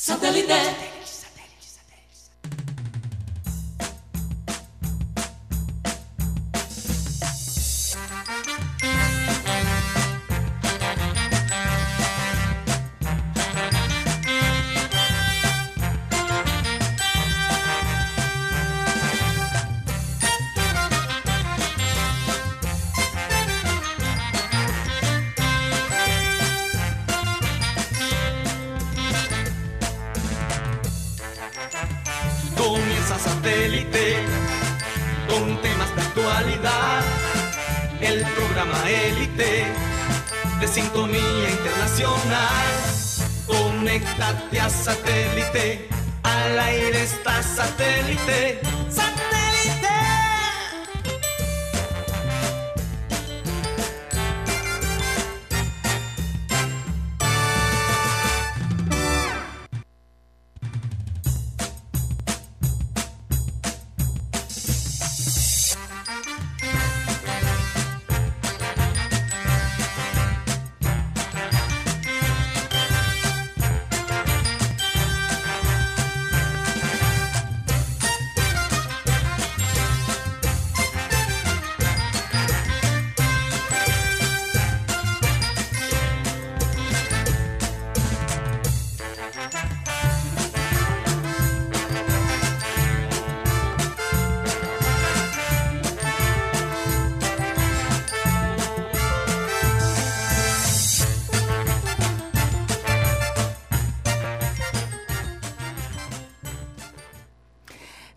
Satellite. Conéctate a satélite. Al aire está satélite. ¡Satélite!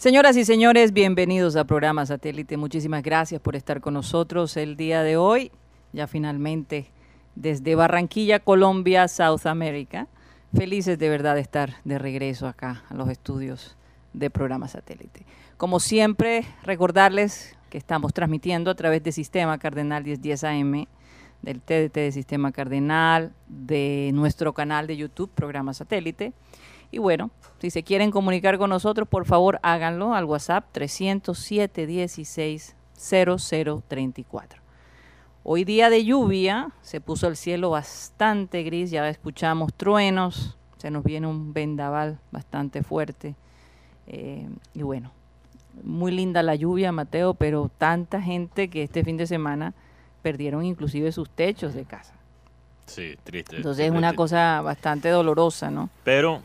Señoras y señores, bienvenidos a programa Satélite. Muchísimas gracias por estar con nosotros el día de hoy, ya finalmente desde Barranquilla, Colombia, South America. Felices de verdad de estar de regreso acá a los estudios de programa Satélite. Como siempre, recordarles que estamos transmitiendo a través de Sistema Cardenal 1010 AM, del TDT de Sistema Cardenal, de nuestro canal de YouTube, programa Satélite. Y bueno, si se quieren comunicar con nosotros, por favor háganlo al WhatsApp 307 16 0034. Hoy día de lluvia, se puso el cielo bastante gris, ya escuchamos truenos, se nos viene un vendaval bastante fuerte. eh, y bueno, muy linda la lluvia, Mateo, pero tanta gente que este fin de semana perdieron inclusive sus techos de casa. Sí, triste. Entonces es una cosa bastante dolorosa, ¿no? Pero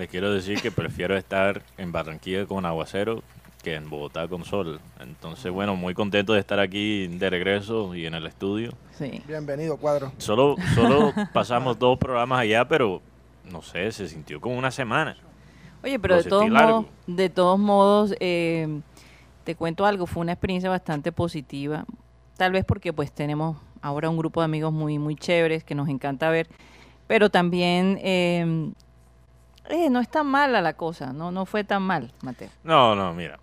les quiero decir que prefiero estar en Barranquilla con aguacero que en Bogotá con sol. Entonces, bueno, muy contento de estar aquí de regreso y en el estudio. Sí. Bienvenido, cuadro. Solo, solo pasamos dos programas allá, pero no sé, se sintió como una semana. Oye, pero Lo de todos largo. modos, de todos modos, eh, te cuento algo, fue una experiencia bastante positiva, tal vez porque pues tenemos ahora un grupo de amigos muy, muy chéveres que nos encanta ver, pero también eh, eh, no es tan mala la cosa, no, no fue tan mal, Mateo. No, no, mira.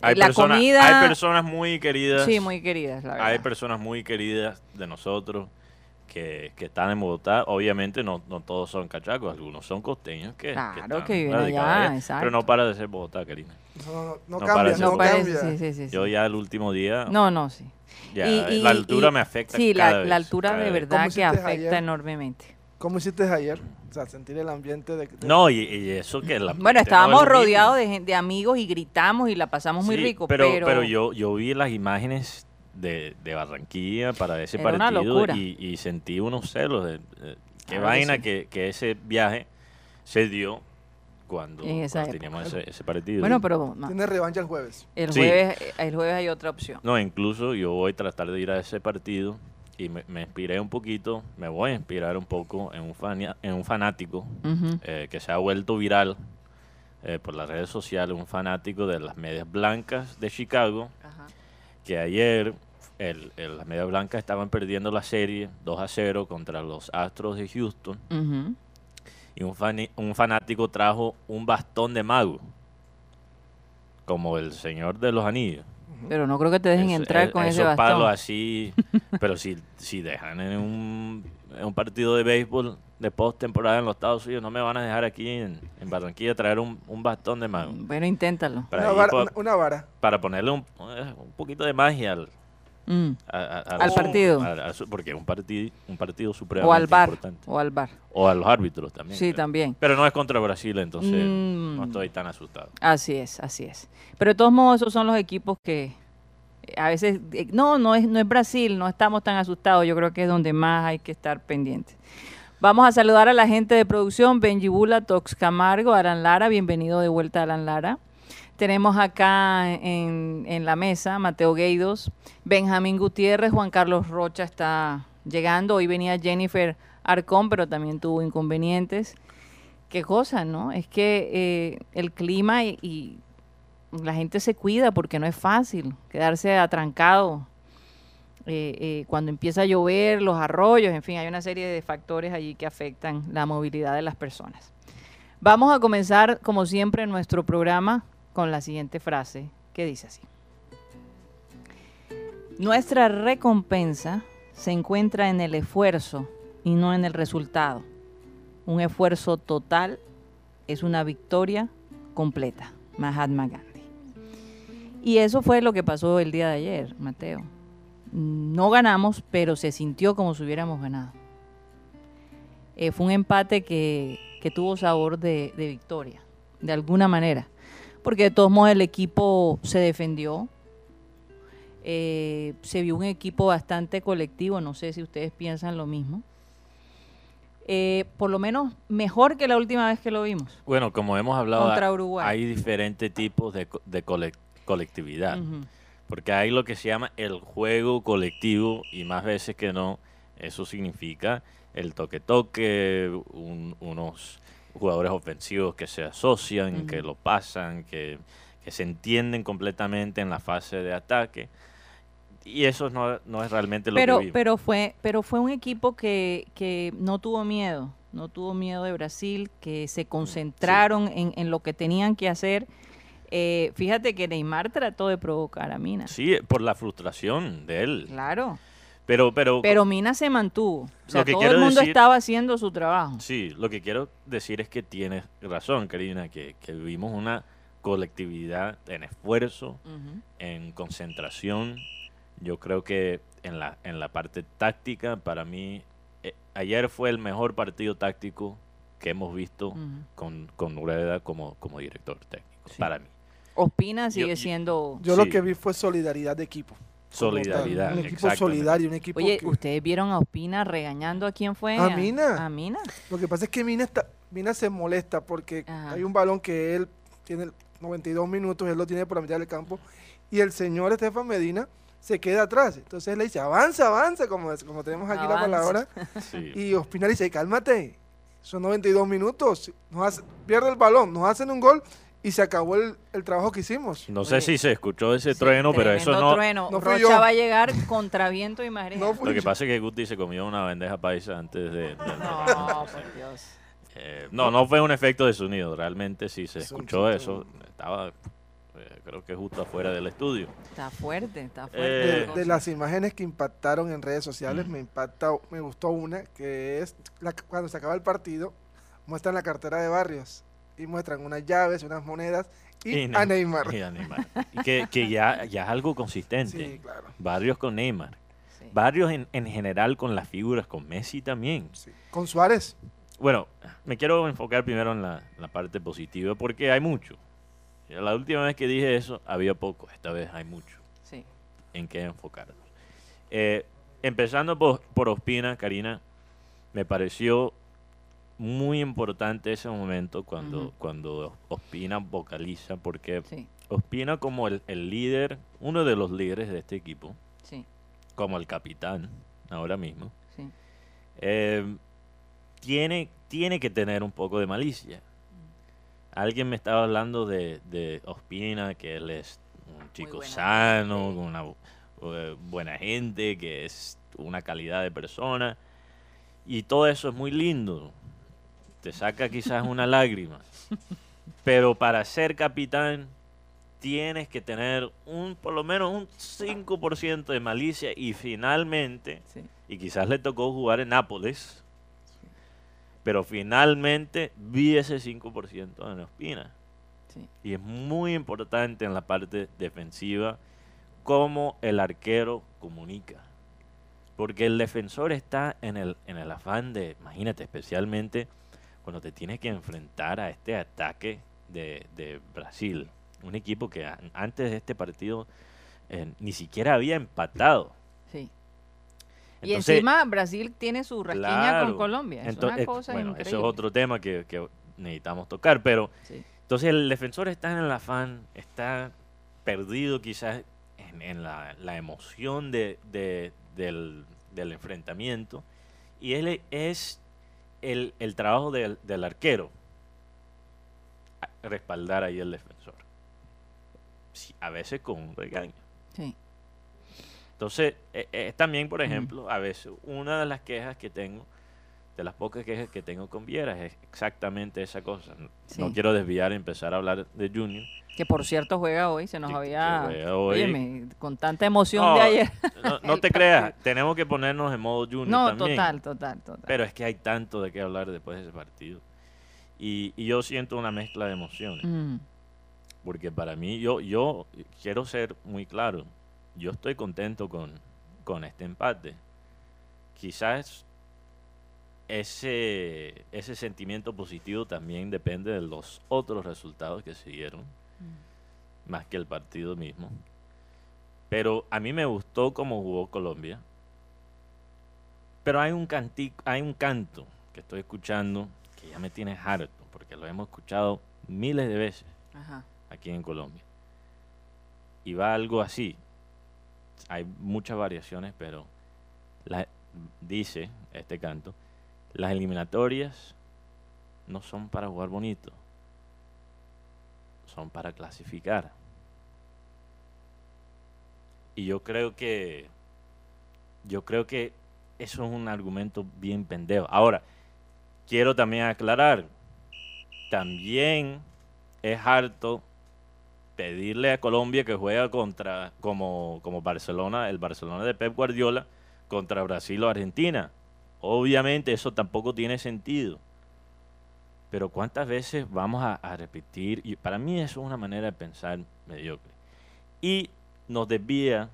Hay, La personas, comida- hay personas muy queridas. Sí, muy queridas, la verdad. Hay personas muy queridas de nosotros que, que están en Bogotá. Obviamente no, no todos son cachacos, algunos son costeños que, Claro, están que viven radicados allá, exacto. Pero no para de ser Bogotá, Karina. No, no, no, No cambia, parece. no, no parece, cambia. sí, sí, sí, sí. Yo ya el último día, No, no, sí. ya, Y- y- la altura y- me afecta Sí, cada la, vez, la altura cada de verdad ¿Cómo que afecta ayer? enormemente. ¿Cómo hiciste ayer? O sea, sentir el ambiente de... de- No, y, y eso que la Bueno, estábamos no es rodeados de, amigos y gritamos y la pasamos muy rico, pero, pero... pero yo, yo vi las imágenes de, de Barranquilla para ese Era una partido locura. y, y sentí unos celos. De, de- qué Claro vaina sí. que, que ese viaje se dio cuando, teníamos ese, ese partido. Bueno, pero Tienes revancha el jueves. el, Sí. jueves, el jueves hay otra opción. No, incluso yo voy a tratar de ir a ese partido y me, me inspiré un poquito, me voy a inspirar un poco en un, en un fanático eh, que se ha vuelto viral eh, por las redes sociales, un fanático de las medias blancas de Chicago, que ayer el, el- las medias blancas estaban perdiendo la serie 2 a 0 contra los Astros de Houston. Y un, un fanático trajo un bastón de mago, como el Señor de los Anillos. Pero no creo que te dejen Es- entrar es- con ese bastón. palos así, pero si, si dejan en un, en un partido de béisbol de postemporada en los Estados Unidos, no me van a dejar aquí en, en Barranquilla traer un, un bastón de mago. Bueno, inténtalo. Para, Una vara, una, una vara. para ponerle un, eh, un poquito de magia al, Mm. a- a- a Al los- partido. porque un partido, un partido O supremamente al bar. importante. O al bar. O a los árbitros también. Sí, creo. también. Pero no es contra Brasil, entonces Mm. no estoy tan asustado. Así es, así es. Pero de todos modos, esos son los equipos que eh, a veces, eh, no, no es, no es Brasil, no estamos tan asustados, yo creo que es donde más hay que estar pendientes. Vamos a saludar a la gente de producción, Benji Bula, Tox Camargo, Alan Lara, bienvenido de vuelta Alan Lara. Tenemos acá en, la mesa Mateo Gueidos, Benjamín Gutiérrez, Juan Carlos Rocha está llegando. Hoy venía Jennifer Arcón, pero también tuvo inconvenientes. Qué cosa, ¿no? Es que eh, el clima y, y la gente se cuida porque no es fácil quedarse atrancado eh, eh, cuando empieza a llover, los arroyos, en fin, hay una serie de factores allí que afectan la movilidad de las personas. Vamos a comenzar, como siempre, nuestro programa con la siguiente frase que dice así. Nuestra recompensa se encuentra en el esfuerzo y no en el resultado. Un esfuerzo total es una victoria completa. Mahatma Gandhi. Y eso fue lo que pasó el día de ayer, Mateo. No ganamos, pero se sintió como si hubiéramos ganado. Eh, fue un empate que, tuvo sabor de victoria, de alguna manera. Porque de todos modos el equipo se defendió. Eh, se vio un equipo bastante colectivo, no sé si ustedes piensan lo mismo. Eh, por lo menos mejor que la última vez que lo vimos. Bueno, como hemos hablado, Contra Uruguay. hay diferentes tipos de, de colec- colectividad. Porque hay lo que se llama el juego colectivo y más veces que no, eso significa el toque-toque, un- unos jugadores ofensivos que se asocian, que lo pasan, que, que se entienden completamente en la fase de ataque. Y eso no, no es realmente lo pero, que vimos. pero fue, pero fue un equipo que, que no tuvo miedo, no tuvo miedo de Brasil, que se concentraron en, en lo que tenían que hacer. Eh, fíjate que Neymar trató de provocar a Mina. Sí, por la frustración de él. Claro. Pero, pero, Pero Mina se mantuvo. O sea, Lo que todo el mundo decir- estaba haciendo su trabajo. Sí, lo que quiero decir es que tienes razón, Karina, que, que vivimos una colectividad en esfuerzo, en concentración. Yo creo que en la, en la parte táctica, para mí, eh, ayer fue el mejor partido táctico que hemos visto con, con Ureda como, como director técnico, Sí. para mí. Ospina sigue yo- siendo... Yo lo Sí. que vi fue solidaridad de equipo. Tal. Solidaridad. Un equipo solidario, un equipo Oye, que- ¿ustedes vieron a Ospina regañando a quién fue? A Mina. A Mina. Lo que pasa es que Mina, está, Mina se molesta porque Ajá. hay un balón que él tiene 92 minutos, él lo tiene por la mitad del campo, y el señor Estefan Medina se queda atrás. Entonces él le dice, avanza, avanza, como, como tenemos aquí la palabra. Sí. Y Ospina le dice, cálmate, son 92 minutos, nos hace- pierde el balón, nos hacen un gol y se acabó el, el trabajo que hicimos. No sé Oye, si se escuchó ese Sí, trueno, pero eso no... trueno. no Rocha yo. va a llegar contra viento y marea. No Lo que yo. pasa es que Guti se comió una bandeja paisa antes de... de- No, por Dios. Eh, no, no fue un efecto de sonido, realmente sí se Es escuchó sonido. eso. Estaba, eh, creo que justo afuera del estudio. Está fuerte, está fuerte. Eh, de, de las imágenes que impactaron en redes sociales, Mm. me impacta, me gustó una, que es la- cuando se acaba el partido, muestran la cartera de Barrios y muestran unas llaves, unas monedas y, Y a Ne- Neymar. y a Neymar. Y que, que ya, ya es algo consistente. Sí, claro. Barrios con Neymar. Sí. Varios en, en general con las figuras, con Messi también. sí. Con Suárez, Bueno, me quiero enfocar primero en la, la parte positiva porque hay mucho. La última vez que dije eso había poco, esta vez hay mucho. Sí. en qué enfocarnos. Eh, empezando por, por Ospina, Karina, me pareció muy importante ese momento cuando, cuando Ospina vocaliza, porque Sí, Ospina como el, el líder, uno de los líderes de este equipo, sí, como el capitán ahora mismo, sí. eh, tiene, tiene que tener un poco de malicia. Alguien me estaba hablando de, de Ospina, que él es un chico sano, gente. con una eh, buena gente, que es una calidad de persona. Y todo eso es muy lindo. Te saca quizás una lágrima. Pero para ser capitán tienes que tener un por lo menos un 5% de malicia y finalmente sí. y quizás le tocó jugar en Nápoles, pero finalmente vi ese 5% en Ospina. Sí. Y es muy importante en la parte defensiva cómo el arquero comunica. Porque el defensor está en el, en el afán de, imagínate, especialmente cuando te tienes que enfrentar a este ataque de, de Brasil. Un equipo que an- antes de este partido eh, ni siquiera había empatado. Sí. y Entonces, encima Brasil tiene su rasquiña claro, con Colombia. Es ento- una eh, cosa bueno, increíble. eso es otro tema que, que necesitamos tocar, pero Sí. entonces el defensor está en el afán, está perdido quizás en, en la, la emoción de, de- del, del enfrentamiento y él es el, el trabajo del, del arquero respaldar ahí el defensor. Sí, a veces con un regaño. Sí. Entonces, es también, por ejemplo, a veces una de las quejas que tengo, de las pocas quejas que tengo con Vieras, es exactamente esa cosa. No- No quiero desviar y empezar a hablar de Junior. Que por cierto juega hoy, se nos Que- que había... juega hoy. Óyeme, con tanta emoción No, de ayer. No, te creas, tenemos que ponernos en modo Junior No, también. total, total, total. Pero es que hay tanto de qué hablar después de ese partido. Y, y yo siento una mezcla de emociones. Mm, Porque para mí, yo, yo quiero ser muy claro, yo estoy contento con, con este empate. Quizás ese, ese sentimiento positivo también depende de los otros resultados que se dieron, más que el partido mismo. Pero a mí me gustó cómo jugó Colombia. Pero hay un, canti- hay un canto que estoy escuchando que ya me tiene harto, porque lo hemos escuchado miles de veces Ajá. aquí en Colombia. Y va algo así. Hay muchas variaciones, pero la- dice este canto, las eliminatorias no son para jugar bonito, son para clasificar. Y yo creo que yo creo que eso es un argumento bien pendejo. Ahora, quiero también aclarar, también es harto pedirle a Colombia que juega contra como, como Barcelona, el Barcelona de Pep Guardiola contra Brasil o Argentina. Obviamente eso tampoco tiene sentido. Pero cuántas veces vamos a, a repetir, y para mí eso es una manera de pensar mediocre. Y nos desvía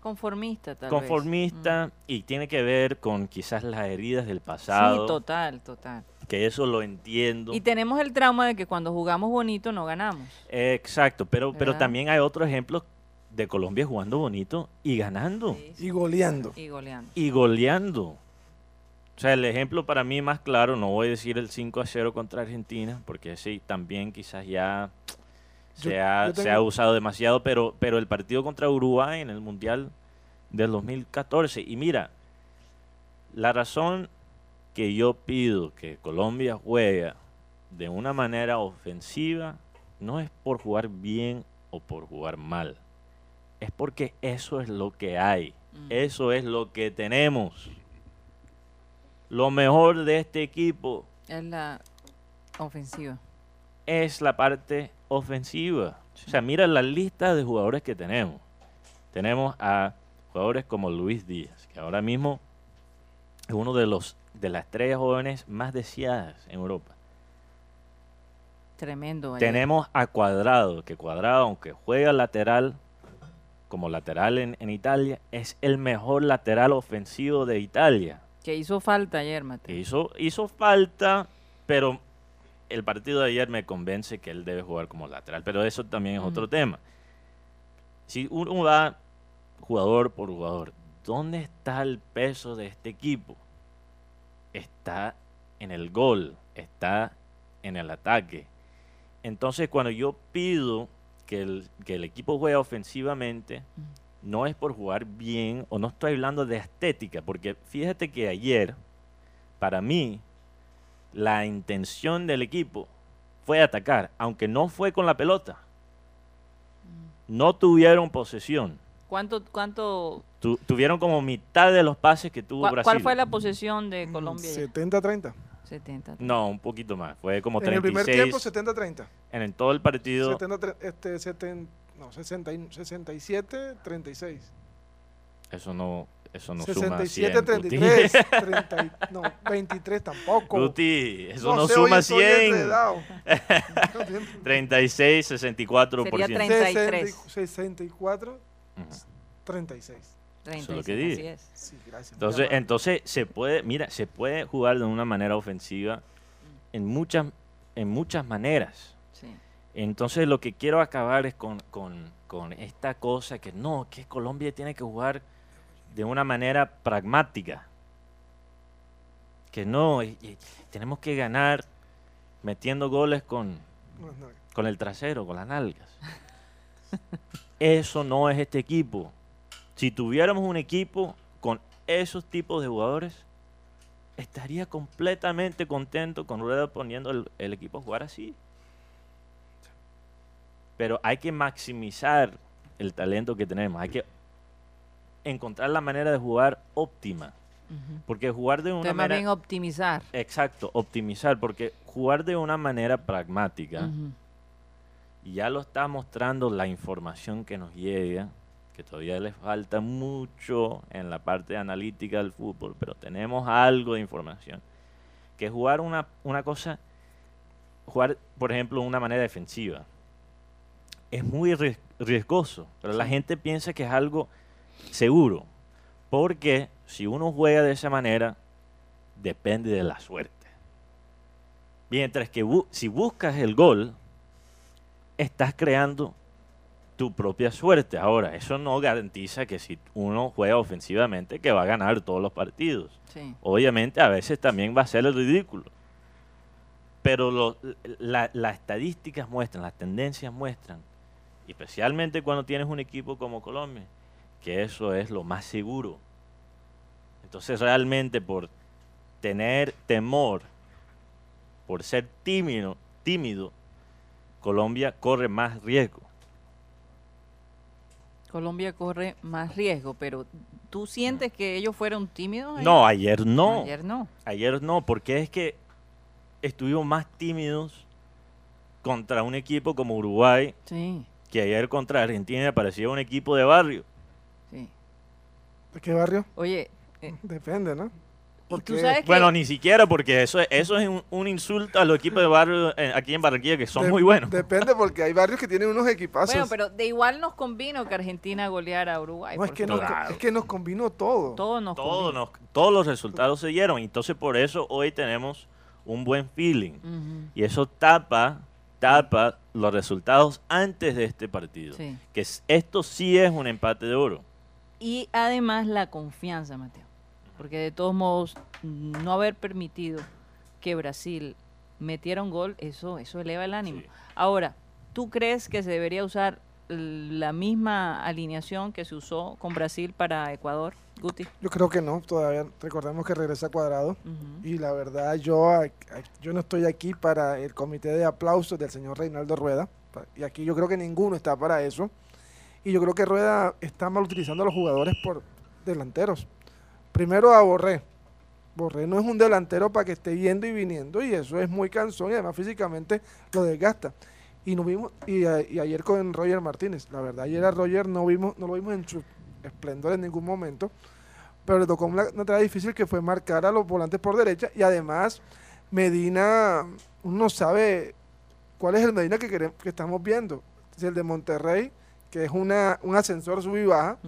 Conformista, tal vez. conformista y tiene que ver con quizás las heridas del Mm. pasado, Sí, total, total. que eso lo entiendo. Y tenemos el trauma de que cuando jugamos bonito no ganamos. Exacto, pero, pero también hay otros ejemplos de Colombia jugando bonito y ganando Sí, sí. Y goleando. Y goleando. y goleando. O sea, el ejemplo para mí más claro, no voy a decir el 5 a 0 contra Argentina, porque sí, también quizás ya Yo- se, ha, yo se ha usado demasiado, pero, pero el partido contra Uruguay en el Mundial del 2014, y mira, la razón que yo pido que Colombia juega de una manera ofensiva no es por jugar bien o por jugar mal, es porque eso es lo que hay, Mm. eso es lo que tenemos. Lo mejor de este equipo Es la ofensiva. es la parte ofensiva. O sea, mira la lista de jugadores que tenemos. Tenemos a jugadores como Luis Díaz, que ahora mismo es uno de los de las estrellas jóvenes más deseadas en Europa. Tremendo. Tenemos a Cuadrado, que Cuadrado, aunque juega lateral, como lateral en, en Italia, es el mejor lateral ofensivo de Italia. Que hizo falta ayer, Mateo. hizo, hizo falta, pero el partido de ayer me convence que él debe jugar como lateral. Pero eso también es otro tema. Si uno va jugador por jugador, ¿dónde está el peso de este equipo? Está en el gol, está en el ataque. Entonces, cuando yo pido que el, que el equipo juegue ofensivamente, no es por jugar bien o no estoy hablando de estética, porque fíjate que ayer, para mí, la intención del equipo fue atacar, aunque no fue con la pelota. No tuvieron posesión. ¿Cuánto, cuánto, Tu- tuvieron como mitad de los pases que tuvo cua- Brasil. ¿Cuál fue la posesión de Colombia? ayer? 70-30. 70. No, un poquito más. Fue como En el primer tiempo, 36 70-30. en, el- todo el partido. 70, tre- este, 70, no, 60, y- 67, 36. Eso no, eso no suma 67, 100. Guti. 33, 30 y- no, 23 tampoco. Guti, eso no, sé, hoy suma estoy 100. enredado. 36, 64%. Sería 30. 33. 60 64, Ujú. 36. Eso es lo 36, que así dije. es. Sí, gracias. Entonces, entonces se puede, mira, se puede jugar de una manera ofensiva en muchas, en muchas maneras. Entonces lo que quiero acabar es con, con- con esta cosa que no, que Colombia tiene que jugar de una manera pragmática. Que no, y- y tenemos que ganar metiendo goles con, con el trasero, con las nalgas. Eso no es este equipo. Si tuviéramos un equipo con esos tipos de jugadores, estaría completamente contento con Rueda poniendo el, el equipo a jugar así. Pero hay que maximizar el talento que tenemos. Hay que encontrar la manera de jugar óptima. Porque jugar de una manera... bien optimizar. Exacto, optimizar. Porque jugar de una manera pragmática... Y ya lo está mostrando la información que nos llega, que todavía le falta mucho en la parte analítica del fútbol, pero tenemos algo de información. Que jugar una, una cosa, jugar, por ejemplo, de una manera defensiva, es muy ries- riesgoso, pero la gente piensa que es algo seguro, porque si uno juega de esa manera, depende de la suerte. Mientras que bu- si buscas el gol, estás creando tu propia suerte. Ahora, eso no garantiza que si uno juega ofensivamente que va a ganar todos los partidos. Sí. Obviamente a veces también va a ser el ridículo. Pero lo- la- las estadísticas muestran, las tendencias muestran, y especialmente cuando tienes un equipo como Colombia, que eso es lo más seguro. Entonces realmente por tener temor, por ser tímido, tímido, Colombia corre más riesgo. Colombia corre más riesgo, pero ¿tú sientes que ellos fueron tímidos? ayer? No, ayer no. Ayer no. Ayer no, porque es que estuvimos más tímidos contra un equipo como Uruguay Sí, que ayer contra Argentina parecía un equipo de barrio. sí. ¿De qué barrio? Oye, eh, Depende, ¿no? y Porque tú sabes que... Bueno, ni siquiera porque eso, es- eso es un, un insulto a los equipos de barrio eh, aquí en Barranquilla que son de- muy buenos. Depende porque hay barrios que tienen unos equipazos. Bueno, pero de igual nos convino que Argentina goleara a Uruguay. no, es que, nos, es que nos combinó todo. Todo nos Todo convino. nos- todos los resultados se dieron. Entonces por eso hoy tenemos un buen feeling. Y eso tapa, tapa los resultados antes de este partido. Sí. Que es- esto sí es un empate de oro. Y además la confianza, Mateo. Porque de todos modos, no haber permitido que Brasil metiera un gol, eso, eso eleva el ánimo. Sí. Ahora, ¿tú crees que se debería usar la misma alineación que se usó con Brasil para Ecuador, Guti? Yo creo que no, todavía recordemos que regresa cuadrado. Y la verdad, yo, yo no estoy aquí para el comité de aplausos del señor Reinaldo Rueda. Y aquí yo creo que ninguno está para eso. Y yo creo que Rueda está mal utilizando a los jugadores por delanteros. Primero a Borré. Borré no es un delantero para que esté yendo y viniendo. Y eso es muy cansón y además físicamente lo desgasta. Y, no vimos, y, a- y ayer con Roger Martínez. La verdad, ayer a Roger no, vimos, no lo vimos en su esplendor en ningún momento. Pero le tocó una, una tarea difícil que fue marcar a los volantes por derecha. Y además, Medina, uno no sabe cuál es el Medina que, queremos, que estamos viendo. Si el de Monterrey, que es una, un ascensor sub y baja,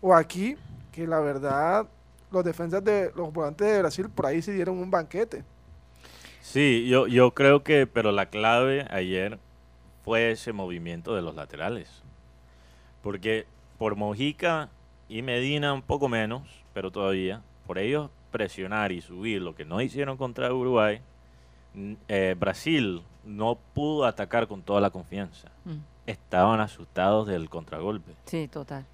o aquí, que la verdad, los defensas de los volantes de Brasil por ahí se dieron un banquete. Sí, yo, yo creo que, pero la clave ayer fue ese movimiento de los laterales. Porque por Mojica y Medina un poco menos, pero todavía, por ellos presionar y subir lo que no hicieron contra Uruguay, eh, Brasil no pudo atacar con toda la confianza. Mm. Estaban asustados del contragolpe. Sí, total.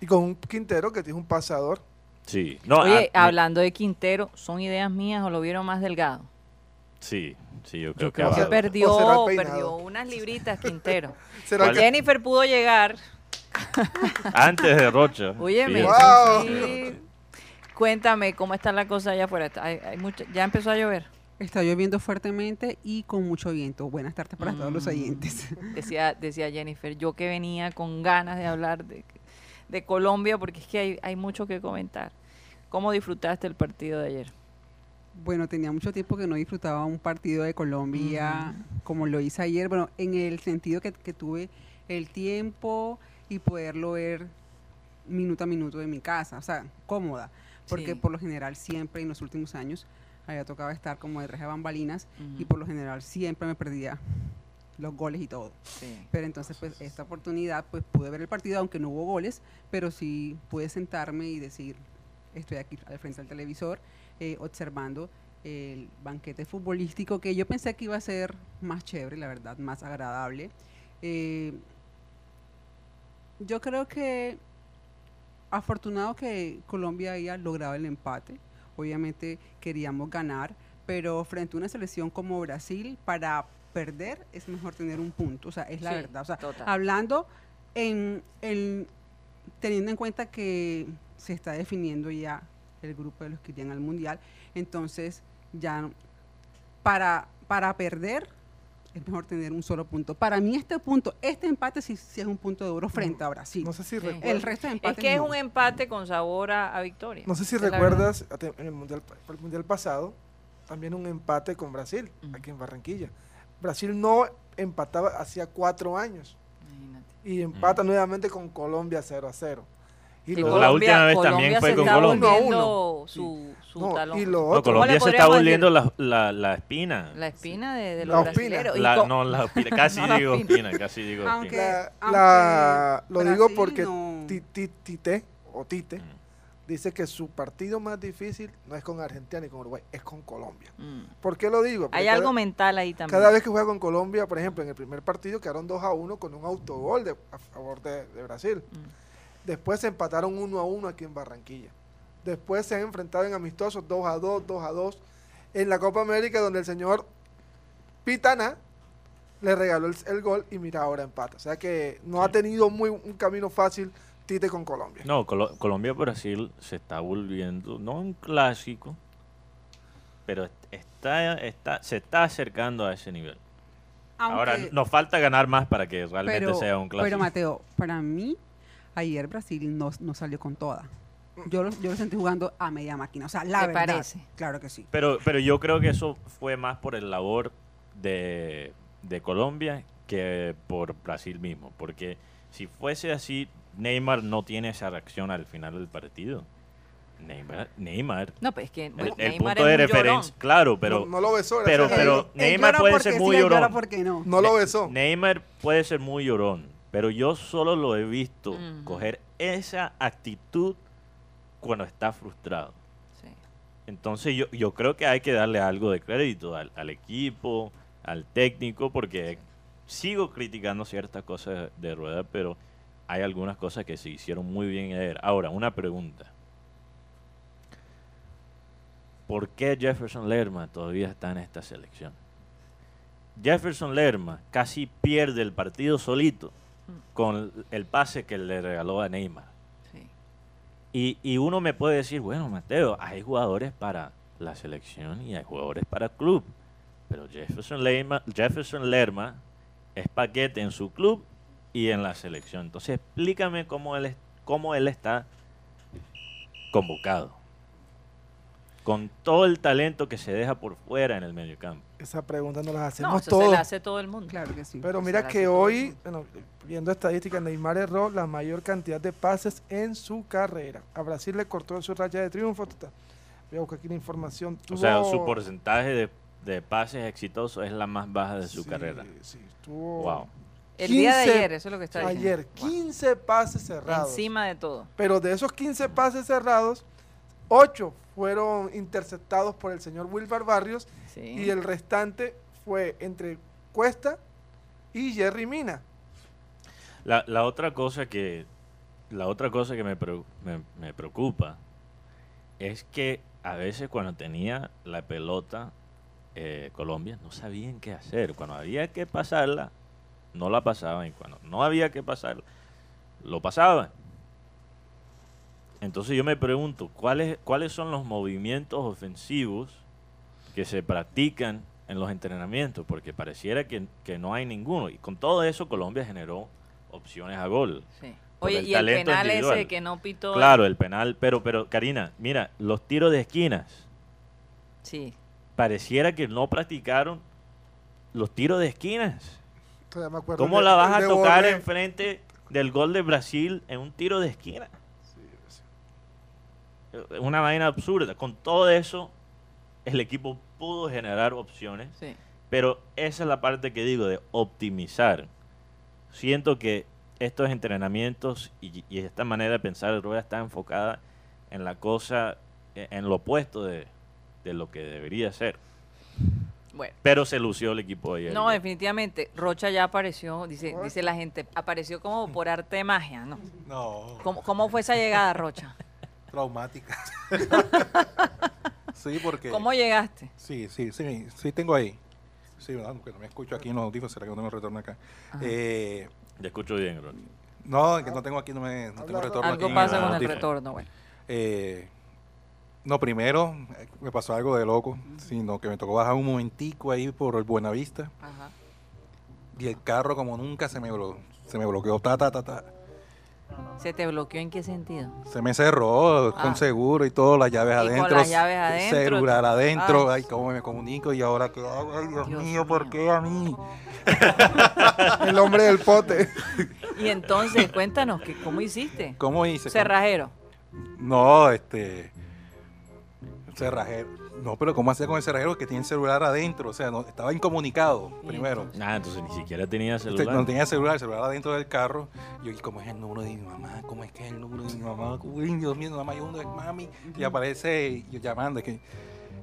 Y con un Quintero que es un pasador. Sí. No, Oye, ah, hablando de Quintero, ¿son ideas mías o lo vieron más delgado? Sí, sí, yo creo que creo que Que perdió, perdió unas libritas Quintero. ¿Será ¿Cuál? que Jennifer pudo llegar. Antes de Rocha. Óyeme. Wow. sí. Cuéntame cómo está la cosa allá afuera. Hay, hay mucho- ya empezó a llover. Está lloviendo fuertemente y con mucho viento. Buenas tardes para todos los Mm. oyentes. Decía, decía Jennifer, yo que venía con ganas de hablar de, de Colombia porque es que hay, hay mucho que comentar. ¿Cómo disfrutaste el partido de ayer? Bueno, tenía mucho tiempo que no disfrutaba un partido de Colombia como lo hice ayer. Bueno, en el sentido que, que tuve el tiempo y poderlo ver minuto a minuto de mi casa, o sea, cómoda, porque Sí. por lo general siempre en los últimos años había tocado estar como detrás de bambalinas y Ujú. por lo general siempre me perdía los goles y todo. Sí. Pero entonces, pues, esta oportunidad, pues, pude ver el partido, aunque no hubo goles, pero sí pude sentarme y decir, estoy aquí al frente del televisor, eh, observando el banquete futbolístico, que yo pensé que iba a ser más chévere, la verdad, más agradable. Eh, yo creo que afortunado que Colombia haya logrado el empate. Obviamente queríamos ganar, pero frente a una selección como Brasil, para perder es mejor tener un punto. O sea, es la Sí, verdad. O sea, total. hablando en, en- teniendo en cuenta que se está definiendo ya el grupo de los que llegan al mundial, entonces ya para, para perder es mejor tener un solo punto. Para mí este punto, este empate sí, sí es un punto de oro frente a Brasil. No sé si Sí. recuerdas. el resto de Es empates que es no. un empate con sabor a, a victoria. No sé si es recuerdas, en el mundial, el mundial pasado, también un empate con Brasil, aquí en Barranquilla. Brasil no empataba hacía cuatro años. Imagínate. y empata nuevamente con Colombia 0 a 0. Y Sí, lo, La última vez también fue con Colombia. Uno su, su no, talón. y lo No, otro, Colombia se está volviendo la, la, la espina. La espina de, de los La brasileros. No, la espina. Casi No, la digo espina. casi digo Aunque- espina. aunque la- lo digo porque no- Ti- Ti- Tite o Tite Mm. dice que su partido más difícil no es con Argentina ni con Uruguay, es con Colombia. Mm. ¿Por qué lo digo? Porque Hay cada- algo mental ahí también. Cada vez que juega con Colombia, por ejemplo, en el primer partido quedaron 2 a 1 con un autogol de, a favor de, de Brasil. Mm. Después se empataron 1 a 1 aquí en Barranquilla. Después se han enfrentado en amistosos 2 a 2, 2 a 2. En la Copa América, donde el señor Pitana le regaló el, el gol y mira, ahora empata. O sea que no ha tenido muy un camino fácil Tite con Colombia. No, Colo- Colombia-Brasil se está volviendo, no un clásico, pero est- está, está, se está acercando a ese nivel. Ahora, nos falta ganar más para que realmente pero, sea un clásico. pero Mateo, para mí, ayer Brasil no, no salió con toda. Yo lo, yo lo sentí jugando a media máquina. O sea, la ¿Te verdad. parece? Claro que sí. Pero, pero yo creo que eso fue más por el labor de, de Colombia que por Brasil mismo. Porque si fuese así, Neymar no tiene esa reacción al final del partido. Neymar, Neymar No, pues es que el, bueno, el Neymar punto es de referencia, claro, pero no, no lo besó. pero- Neymar puede ser muy llorón. porque no. no lo besó. Neymar puede ser muy llorón, pero yo solo lo he visto coger esa actitud cuando está frustrado. Sí. Entonces yo, yo creo que hay que darle algo de crédito al, al equipo, al técnico, porque sigo criticando ciertas cosas de rueda, pero hay algunas cosas que se hicieron muy bien ayer. Ahora, una pregunta. ¿Por qué Jefferson Lerma todavía está en esta selección? Jefferson Lerma casi pierde el partido solito con el pase que le regaló a Neymar. Sí. Y, y uno me puede decir, bueno, Mateo, hay jugadores para la selección y hay jugadores para club. Pero Jefferson Lerma, Jefferson Lerma es paquete en su club y en la selección. Entonces explícame cómo él, es- cómo él está convocado. Con todo el talento que se deja por fuera en el mediocampo. Esa pregunta nos la No, hacemos eso se la hace todo el mundo. Claro que sí. Pero mira que hoy, bueno, viendo estadísticas, Neymar erró la mayor cantidad de pases en su carrera. A Brasil le cortó en su racha de triunfo. Voy a buscar aquí la información. O sea, su porcentaje de, de pases exitosos es la más baja de su Sí, carrera. Sí, tuvo Wow. El día de 15 ayer, eso es lo que está diciendo. ayer 15 pases cerrados. Encima de todo. Pero de esos 15 pases cerrados, 8 fueron interceptados por el señor Wilbar Barrios Sí. y el restante fue entre Cuesta y Jerry Mina. La, la otra cosa que la otra cosa que me, me- me preocupa es que a veces cuando tenía la pelota eh, Colombia no sabían qué hacer. Cuando había que pasarla, no la pasaban. Y cuando no había que pasarla, lo pasaban. Entonces yo me pregunto, ¿cuáles, ¿cuáles son los movimientos ofensivos que se practican en los entrenamientos? Porque pareciera que, que no hay ninguno. Y con todo eso Colombia generó opciones a gol. Sí. Oye, el y el penal individual. ese que no pitó. Claro, el penal, pero, pero Karina, mira, los tiros de esquinas, Sí. pareciera que no practicaron los tiros de esquinas. Me acuerdo ¿Cómo de- la vas a tocar enfrente del gol de Brasil en un tiro de esquina? Una vaina absurda. Con todo eso, el equipo pudo generar opciones, Sí. pero esa es la parte que digo de optimizar. Siento que estos entrenamientos y, y esta manera de pensar de Rueda está enfocada en la cosa, e- en lo opuesto de, de lo que debería ser. Bueno. Pero se lució el equipo ayer. No, definitivamente. Rocha ya apareció, dice, dice la gente, apareció como por arte de magia, ¿no? No, ¿Cómo, cómo fue esa llegada, Rocha? Traumática. sí, porque... ¿Cómo llegaste? Sí, sí, sí, sí tengo ahí. Sí, ¿verdad? Porque no me escucho aquí en los audífonos, será que no me retorno acá. Eh, Te escucho bien, Ronnie. no, que no tengo aquí, no, me, no tengo retorno aquí. Algo en pasa con el retorno, bueno. Eh, no, primero me pasó algo de loco, sino que me tocó bajar un momentico ahí por el Buenavista Ajá. y el carro como nunca se me, blo- se me bloqueó, ta, ta, ta, ta. ¿Se te bloqueó en qué sentido? Se me cerró Ah. con seguro y todo, las llaves Y con adentro. las llaves adentro. Celular adentro. Ay. Ay, cómo me comunico y ahora qué hago. Ay, Dios, Dios mío, ¿por qué a mí? El hombre del pote. Y entonces, cuéntanos, que, ¿cómo hiciste? ¿Cómo hice? Cerrajero. No, este. Cerrajero. No, pero ¿cómo hacía con el cerrajero que tiene el celular adentro? O sea, no, estaba incomunicado primero. Nada, entonces ni siquiera tenía celular. no tenía celular, el celular adentro del carro. Y yo, ¿y cómo es el número de mi mamá? ¿Cómo es que es el número de mi mamá? Uy, Dios mío, mamá, yo es mami. Y aparece yo llamando. Es, que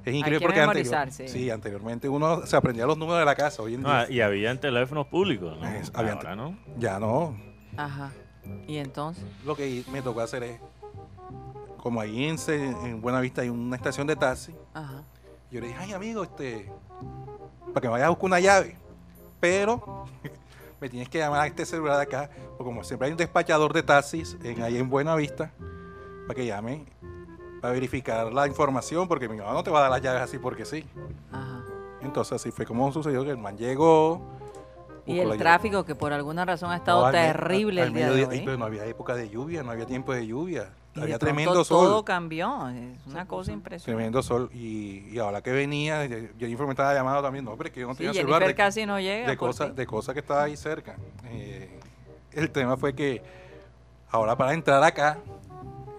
es increíble que porque anterior- sí, anteriormente uno se aprendía los números de la casa. Hoy en No, día y habían teléfonos públicos, ¿no? Es- habían Ahora, ¿no? ya no. Ajá. Y entonces, Lo que me tocó hacer es, como ahí en, en Buenavista hay una estación de taxi, ajá. yo le dije, ay amigo, este, para que me vayas a buscar una llave. Pero me tienes que llamar a este celular de acá, porque como siempre hay un despachador de taxis en, ahí en Buenavista, para que llame, para verificar la información, porque mi mamá no te va a dar las llaves así porque sí. Ajá. Entonces así fue como sucedió que el man llegó. Y el tráfico, que por alguna razón ha estado No, al terrible al el día de hoy. pero no había época de lluvia, no había tiempo de lluvia. Y había tremendo sol. Todo cambió. Es una cosa impresionante. Tremendo sol. Y, y ahora que venía, ye- Jennifer me estaba llamando también. No, hombre, que yo no Sí, tenía celular. De, casi no llega. de cosas ti. de cosas que estaba ahí cerca. Eh, el tema fue que ahora para entrar acá,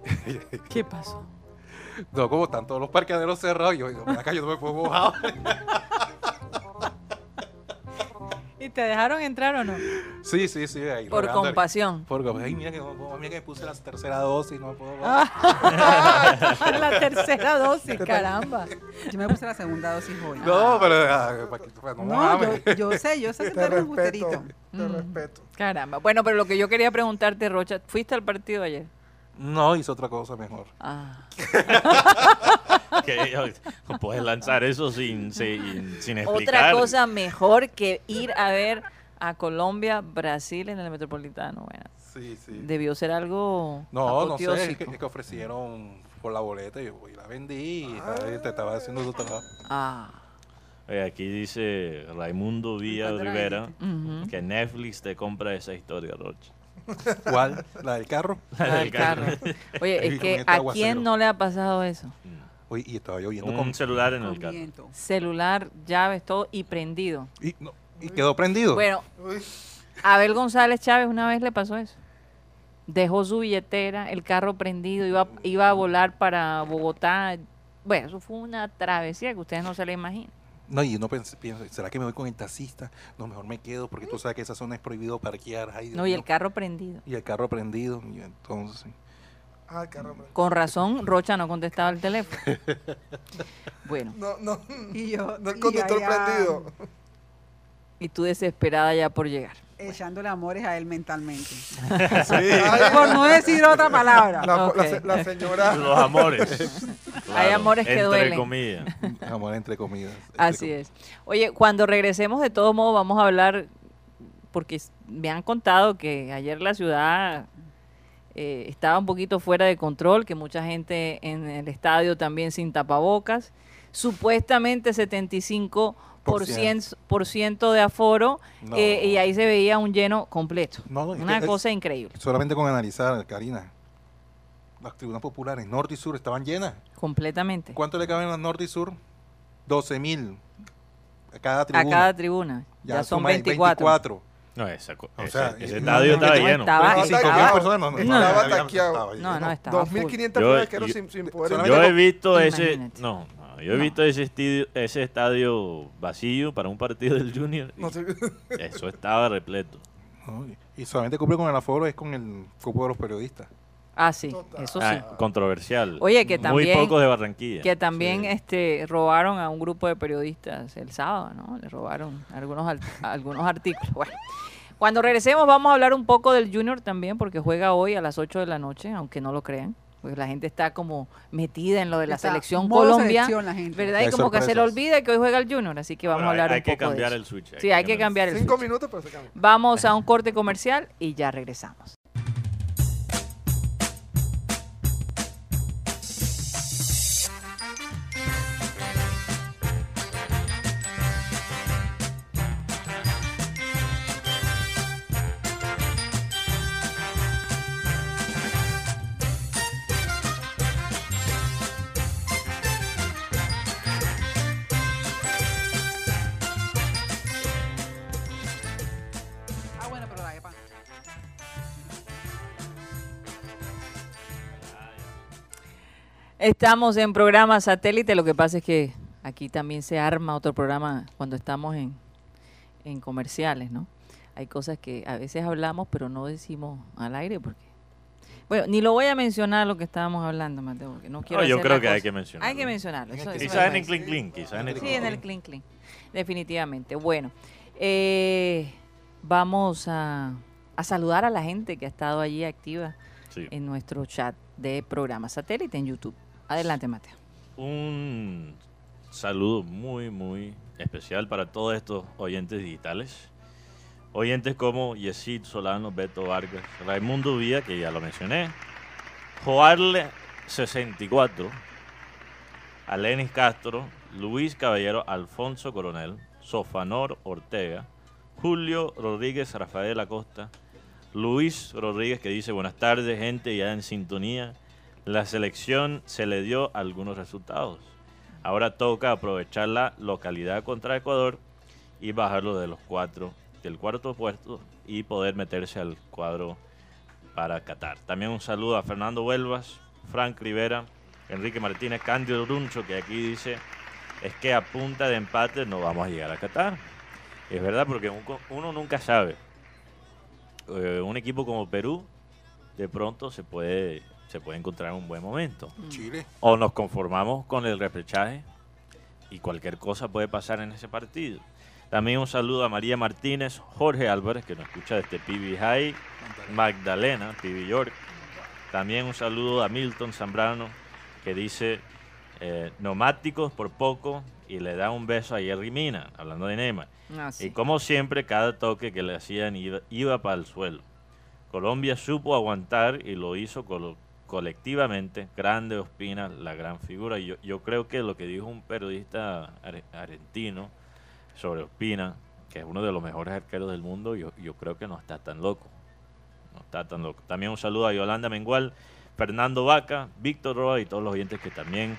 ¿Qué pasó? no como están todos los parqueaderos cerrados, yo, yo, acá yo no me puedo bajar. ¿Y te dejaron entrar o no? sí, sí, sí. Ahí Por rogando. compasión. Por compasión. Ay, mira mira que me puse la tercera dosis, no puedo Ah. la tercera dosis, caramba. Yo me puse la segunda dosis hoy. No, pero ah, para que- para no yo, yo sé, yo sé que Te eres un respeto. gusterito. Te Mm. respeto. Caramba. Bueno, pero lo que yo quería preguntarte, Rocha, ¿fuiste al partido ayer? No, hice otra cosa mejor. Ah. Que, puedes lanzar eso sin, sin, sin explicar. Otra cosa mejor que ir a ver a Colombia, Brasil en el Metropolitano. Bueno, Sí, sí. debió ser algo No, no sé, es que, que ofrecieron por la boleta y yo y la vendí y estaba- te estaba haciendo tu trabajo. Ah. Oye, aquí dice Raimundo Villa ¿Cuánto la Rivera que Netflix te compra esa historia, Rocha. ¿Cuál? ¿La del carro? Ah, el carro. Oye, es que ¿a quién no le ha pasado eso? Oye, y estaba lloviendo Un con... celular en el carro. Celular, llaves, todo y prendido. Y, no, y quedó prendido. Bueno, a Abel González Chávez una vez le pasó eso. Dejó su billetera, el carro prendido, iba, iba a volar para Bogotá. Bueno, eso fue una travesía que ustedes no se le imaginan. No, y piensa, piensa, ¿será que me voy con el taxista? No, mejor me quedo porque tú sabes que esa zona es prohibido parquear. Ay, No, y el carro prendido. Y el carro prendido. Y entonces... ah, caramba. Con razón, Rocha no contestaba el teléfono. Bueno, No, no. Y yo, No el y conductor allá prendido. Y tú desesperada ya por llegar. Echándole amores a él mentalmente. Ay, Por no decir otra palabra. la, señora. Los amores. Hay amores que entre duelen. comillas. Amor entre comidas. entre Así com- es. Oye, cuando regresemos, de todos modos, vamos a hablar, porque me han contado que ayer la ciudad eh, estaba un poquito fuera de control, que mucha gente en el estadio también sin tapabocas. Supuestamente 75% por ciento, por ciento de aforo No. eh, y ahí se veía un lleno completo. No, no, Una es- cosa increíble, Solamente con analizar, Karina, las tribunas populares, norte y sur, estaban llenas. completamente. ¿Cuánto le caben a norte y sur? 12 mil a cada A tribuna. cada tribuna. Ya, son suma ahí 24. No, esa O ese, sea, ese y- estadio estaba no, lleno. estaba- no, no, estaba taqueado. No, no, estaba full. 2.500 Yo- personas que yo- sin, sin poder Yo he visto ese, Imagínate. no, no, yo he No. visto ese estadio, ese estadio vacío para un partido del Junior. y No sé. Eso estaba repleto. Y- solamente cumple con el aforo es con el cupo de los periodistas. Ah, sí, eso sí. Ah, controversial. Oye, que Muy también- pocos de Barranquilla. Que también Sí. este robaron a un grupo de periodistas el sábado, ¿no? Le robaron algunos al- algunos artículos. Bueno, cuando regresemos vamos a hablar un poco del Junior también porque juega hoy a las 8 de la noche, aunque no lo crean. Pues la gente está como metida en lo de la Está selección Colombia, selección la gente. ¿verdad? Y Hay como que se le sorpresas. olvida que hoy juega el Junior, así que vamos Bueno, a hablar hay, hay un que poco de cambiar eso. el switch. Sí, hay que cambiar el Cinco switch. minutos, pero se cambia. Vamos a un corte comercial y ya regresamos. Estamos en programa satélite, lo que pasa es que aquí también se arma otro programa cuando estamos en, en comerciales, ¿no? Hay cosas que a veces hablamos pero no decimos al aire porque... Bueno, ni lo voy a mencionar lo que estábamos hablando, Mateo, porque no quiero No, yo hacer creo que hay que mencionarlo. Hay que mencionarlo. eso- eso me Quizás en el clink clink, quizás en el Sí, en el clink. clink clink. Definitivamente. Bueno, eh, vamos a, a saludar a la gente que ha estado allí activa Sí. en nuestro chat de programa satélite en YouTube. Adelante, Mateo. Un saludo muy, muy especial para todos estos oyentes digitales. Oyentes como Yesid Solano, Beto Vargas, Raimundo Vía, que ya lo mencioné, Joarle 64, Alenis Castro, Luis Caballero, Alfonso Coronel, Sofanor Ortega, Julio Rodríguez, Rafael Acosta, Luis Rodríguez que dice buenas tardes, gente ya en sintonía. La selección se le dio algunos resultados. Ahora toca aprovechar la localidad contra Ecuador y bajarlo de los cuatro, del cuarto puesto y poder meterse al cuadro para Qatar. También un saludo a Fernando Huelvas, Frank Rivera, Enrique Martínez, Cándido Runcho, que aquí dice es que a punta de empate no vamos a llegar a Qatar. Es verdad, porque un- uno nunca sabe. Eh, un equipo como Perú de pronto se puede, se puede encontrar en un buen momento. Chile. O nos conformamos con el repechaje y cualquier cosa puede pasar en ese partido. También un saludo a María Martínez, Jorge Álvarez, que nos escucha desde PB High, Magdalena, PB York. También un saludo a Milton Zambrano, que dice eh, neumáticos por poco y le da un beso a Jerry Mina, hablando de Neymar. Ah, sí. Y como siempre, cada toque que le hacían iba, iba para el suelo. Colombia supo aguantar y lo hizo colo- colectivamente. Grande Ospina, la gran figura. Y Yo, yo creo que lo que dijo un periodista argentino sobre Ospina, que es uno de los mejores arqueros del mundo, yo, yo creo que no está tan loco. No está tan loco. También un saludo a Yolanda Mengual, Fernando Vaca, Víctor Roa y todos los oyentes que también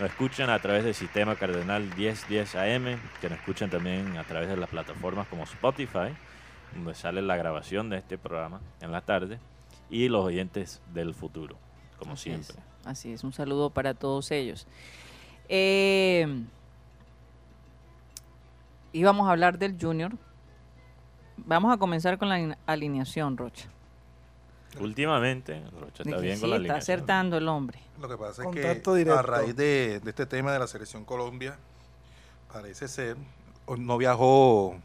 nos escuchan a través del sistema Cardenal 1010 AM, que nos escuchan también a través de las plataformas como Spotify, donde sale la grabación de este programa en la tarde, y los oyentes del futuro, como Así es, siempre. Así es, un saludo para todos ellos. Eh, íbamos a hablar del Junior. Vamos a comenzar con la aline- alineación, Rocha. Últimamente, Rocha está bien sí, con la está alineación. acertando el hombre. Lo que pasa es que directo. a raíz de, de este tema de la selección Colombia, parece ser, no viajó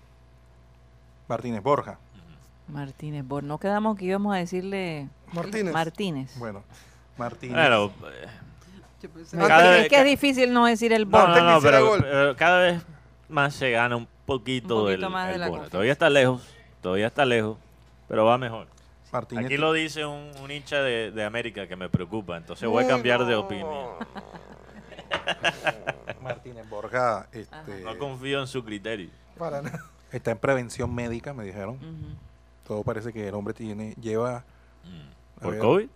Martínez Borja. Martínez Bor. No quedamos que íbamos a decirle Martínez. Martínez. Bueno, Martínez. Pero, eh, cada que- vez- es que es difícil no decir el no, Bor. no, no, pero, gol. pero cada vez más se gana un poquito, Un poquito el, más de el la Bora. confianza. Todavía está lejos, todavía está lejos, pero va mejor. Martínez Aquí lo dice un, un hincha de, de América que me preocupa, entonces voy a cambiar de opinión. Martínez Borja este, No confío en su criterio. Para nada. está en prevención médica, me dijeron. Todo parece que el hombre tiene lleva A ¿Por ver. COVID?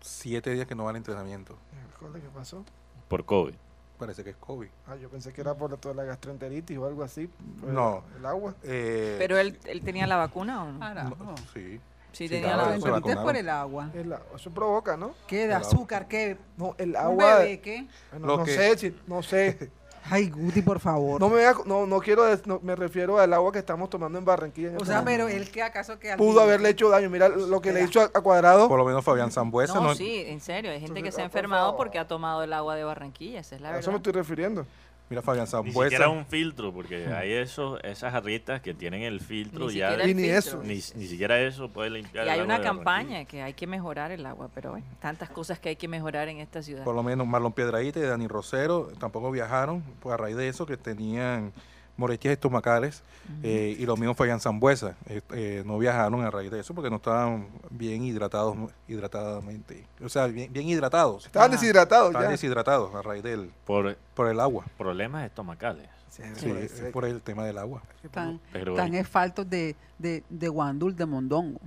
Siete días que no va al entrenamiento. ¿Qué pasó? Por COVID. Parece que es COVID. Ah, yo pensé que era por toda la gastroenteritis o algo así. No. El agua. Eh, Pero él, él tenía la vacuna o no? Carajo. no, sí. Sí, sí, tenía claro, la es por el agua. El eso provoca, ¿no? ¿Qué de azúcar? ¿Qué? No, el ¿Un agua. bebé qué? No que- sé, si- no sé. Ay, Guti, por favor. No me vea- no, no quiero, des- no, me refiero al agua que estamos tomando en Barranquilla. en o este sea, momento. pero él que acaso que al pudo haberle hecho daño. Mira lo que le hizo a, a Cuadrado. Por lo menos Fabián Zambuesa No, no, sí, en serio. Hay gente que se ha ah, por enfermado porque ha tomado el agua de Barranquilla. Esa es la a eso me verdad. estoy refiriendo. Mira Fabián Ni siquiera un filtro, porque hay esos, esas jarritas que tienen el filtro Ni ya. Y ni filtro. eso. Ni, ni siquiera eso puede limpiar Y el hay agua una campaña que hay que mejorar el agua, pero bueno, tantas cosas que hay que mejorar en esta ciudad. Por lo menos Marlon Piedraíta y Dani Rosero tampoco viajaron pues a raíz de eso que tenían molestias estomacales eh, y lo mismo Fabián Zambuesa eh, eh, no viajaron a raíz de eso porque no estaban bien hidratados hidratadamente o sea bien, bien hidratados Estaban Ah. deshidratados estaban ya. deshidratados a raíz del Por por el agua problemas estomacales. Sí, es por el tema del agua Tan, Pero tan bueno. es faltos de, de, de guandul, de mondongo.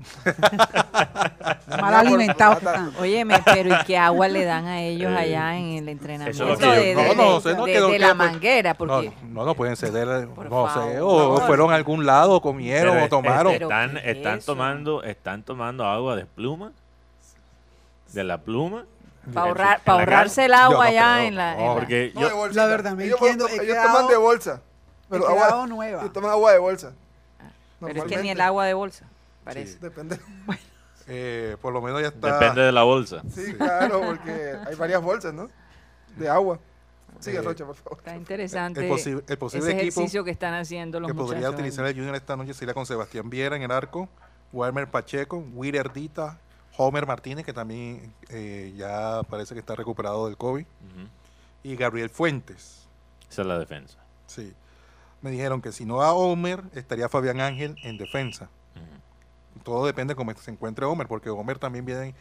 No, Mal alimentados que están. Óyeme, pero ¿y qué agua le dan a ellos Eh, allá en el entrenamiento? eso de, no, no, no, no la manguera, no, porque... no no pueden ceder no sé o, fueron a algún lado comieron Pero o tomaron están, ¿qué es están tomando, están tomando agua de pluma, de la pluma. Para en su- ahorrar, en para la ahorrarse el agua Yo no allá creo. en la... en No, la- Porque No, yo, de bolsa. La verdad, me ellos, entiendo, ellos toman de bolsa. Pero agua, nueva. ellos toman agua de bolsa. Pero es que ni el agua de bolsa, parece. Depende. Eh, por lo menos ya está depende de la bolsa. Sí, claro, porque hay varias bolsas, ¿no? De agua. Sigue, Eh, Rocha, por favor. Está interesante el, posi- el ese posible equipo ejercicio que están haciendo los que muchachos. podría utilizar el Junior esta noche sería con Sebastián Viera en el arco, Walmer Pacheco, Willer Dita, Homer Martínez, que también eh, ya parece que está recuperado del COVID, y Gabriel Fuentes. Esa es la defensa. Sí. Me dijeron que si no a Homer, estaría Fabián Ángel en defensa. Todo depende de cómo se encuentre Homer, porque Homer también viene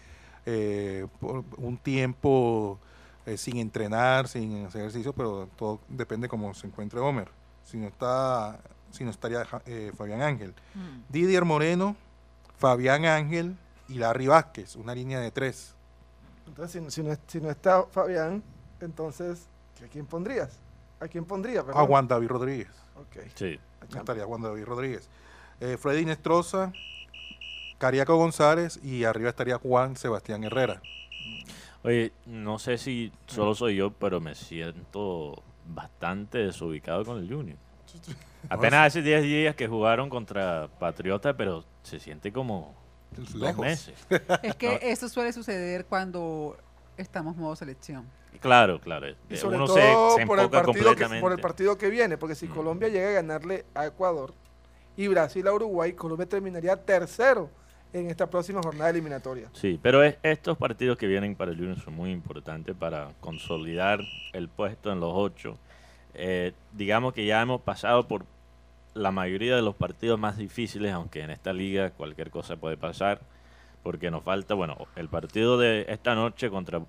eh, por un tiempo eh, sin entrenar, sin hacer ejercicio, pero todo depende de cómo se encuentre Homer. Si no está, si no estaría eh, Fabián Ángel. Mm. Didier Moreno, Fabián Ángel y Larry Vázquez, una línea de tres. Entonces, si, no- si no, si no está Fabián, entonces, ¿a quién pondrías? ¿A quién pondría? A perdón? Juan David Rodríguez. Ok. Sí. a Estaría Juan David Rodríguez. Eh, Freddy Nestroza, Cariaco González y arriba estaría Juan Sebastián Herrera. Oye, no sé si solo soy yo, pero me siento bastante desubicado con el Junior. Apenas hace 10 días que jugaron contra Patriota, pero se siente como dos Lejos. meses. Es que eso suele suceder cuando estamos modo selección. Claro, claro. Y eh, sobre Uno todo se, se por, el enfoca partido que, completamente. por el partido que viene, porque si Mm. Colombia llega a ganarle a Ecuador y Brasil a Uruguay, Colombia terminaría tercero en esta próxima jornada eliminatoria. Sí, pero es- estos partidos que vienen para el Junior son muy importantes para consolidar el puesto en los ocho. Eh, digamos que ya hemos pasado por la mayoría de los partidos más difíciles, aunque en esta liga cualquier cosa puede pasar, porque nos falta, bueno, el partido de esta noche contra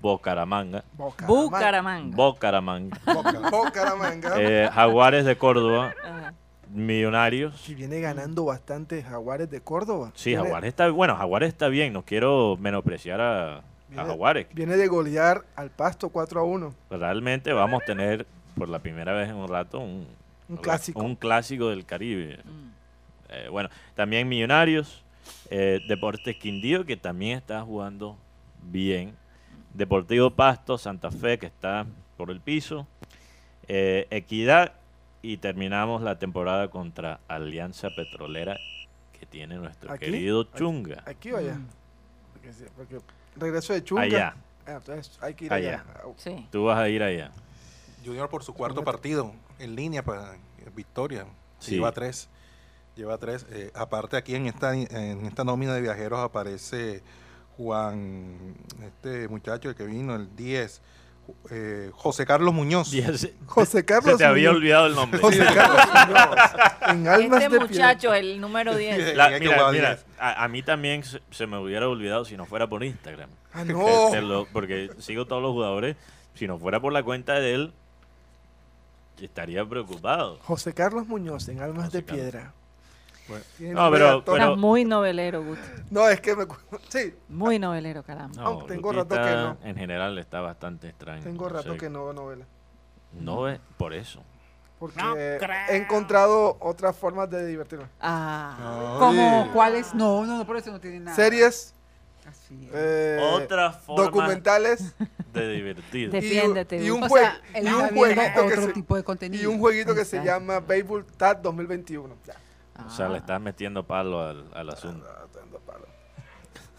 Bucaramanga, Bucaramanga. Bucaramanga, Boca- Bucaramanga. eh, Jaguares de Córdoba, Ajá. Millonarios. Y viene ganando bastante Jaguares de Córdoba. Sí, Jaguares está, bueno, Jaguares está bien, no quiero menospreciar a, a Jaguares. Viene de golear al Pasto 4 a 1. realmente vamos a tener por la primera vez en un rato un, Un clásico. un clásico del Caribe. Mm. Eh, bueno, también Millonarios, eh, Deportes Quindío, que también está jugando bien. Deportivo Pasto, Santa Fe, que está por el piso. eh, Equidad y terminamos la temporada contra Alianza Petrolera, que tiene nuestro ¿Aquí? querido. Chunga. Aquí o allá. Mm. Porque, regreso de Chunga. Allá, Ah, entonces hay que ir Allá. allá. Sí. tú vas a ir allá. Junior por su cuarto partido en línea para victoria. Sí. Lleva tres. Lleva tres. Eh, aparte aquí en esta, en esta nómina de viajeros aparece Juan, este muchacho el que vino, el 10, eh, José Carlos Muñoz. Diez- José Carlos Se te había Muñoz. olvidado el nombre. José Carlos Muñoz. En almas Este de muchacho, el número 10. La- Tenía que mira, mira, a, a mí también se, se me hubiera olvidado si no fuera por Instagram. Ah, no. te lo- porque sigo todos los jugadores. Si no fuera por la cuenta de él, estaría preocupado. José Carlos Muñoz en almas José de Carlos. piedra. Bueno, No, pero- pero- Estás muy novelero, Guti. No, es que me... Sí, Muy novelero, caramba. No, Aunque tengo rato que no. En general está bastante extraño. tengo rato sé. que no veo novela. No es por eso. Porque he encontrado otras formas de divertirme. Ah, Como cuáles? No, no, no, por eso no tiene nada. Series, Así es. eh, Otra forma documentales de divertir. Defiéndete, y un, o sea, y un jueguito que otro se, tipo de contenido. y un jueguito que se Exacto. llama Baseball TAT 2021. Ya. O sea, le estás metiendo palo al, al asunto. Ah, palo.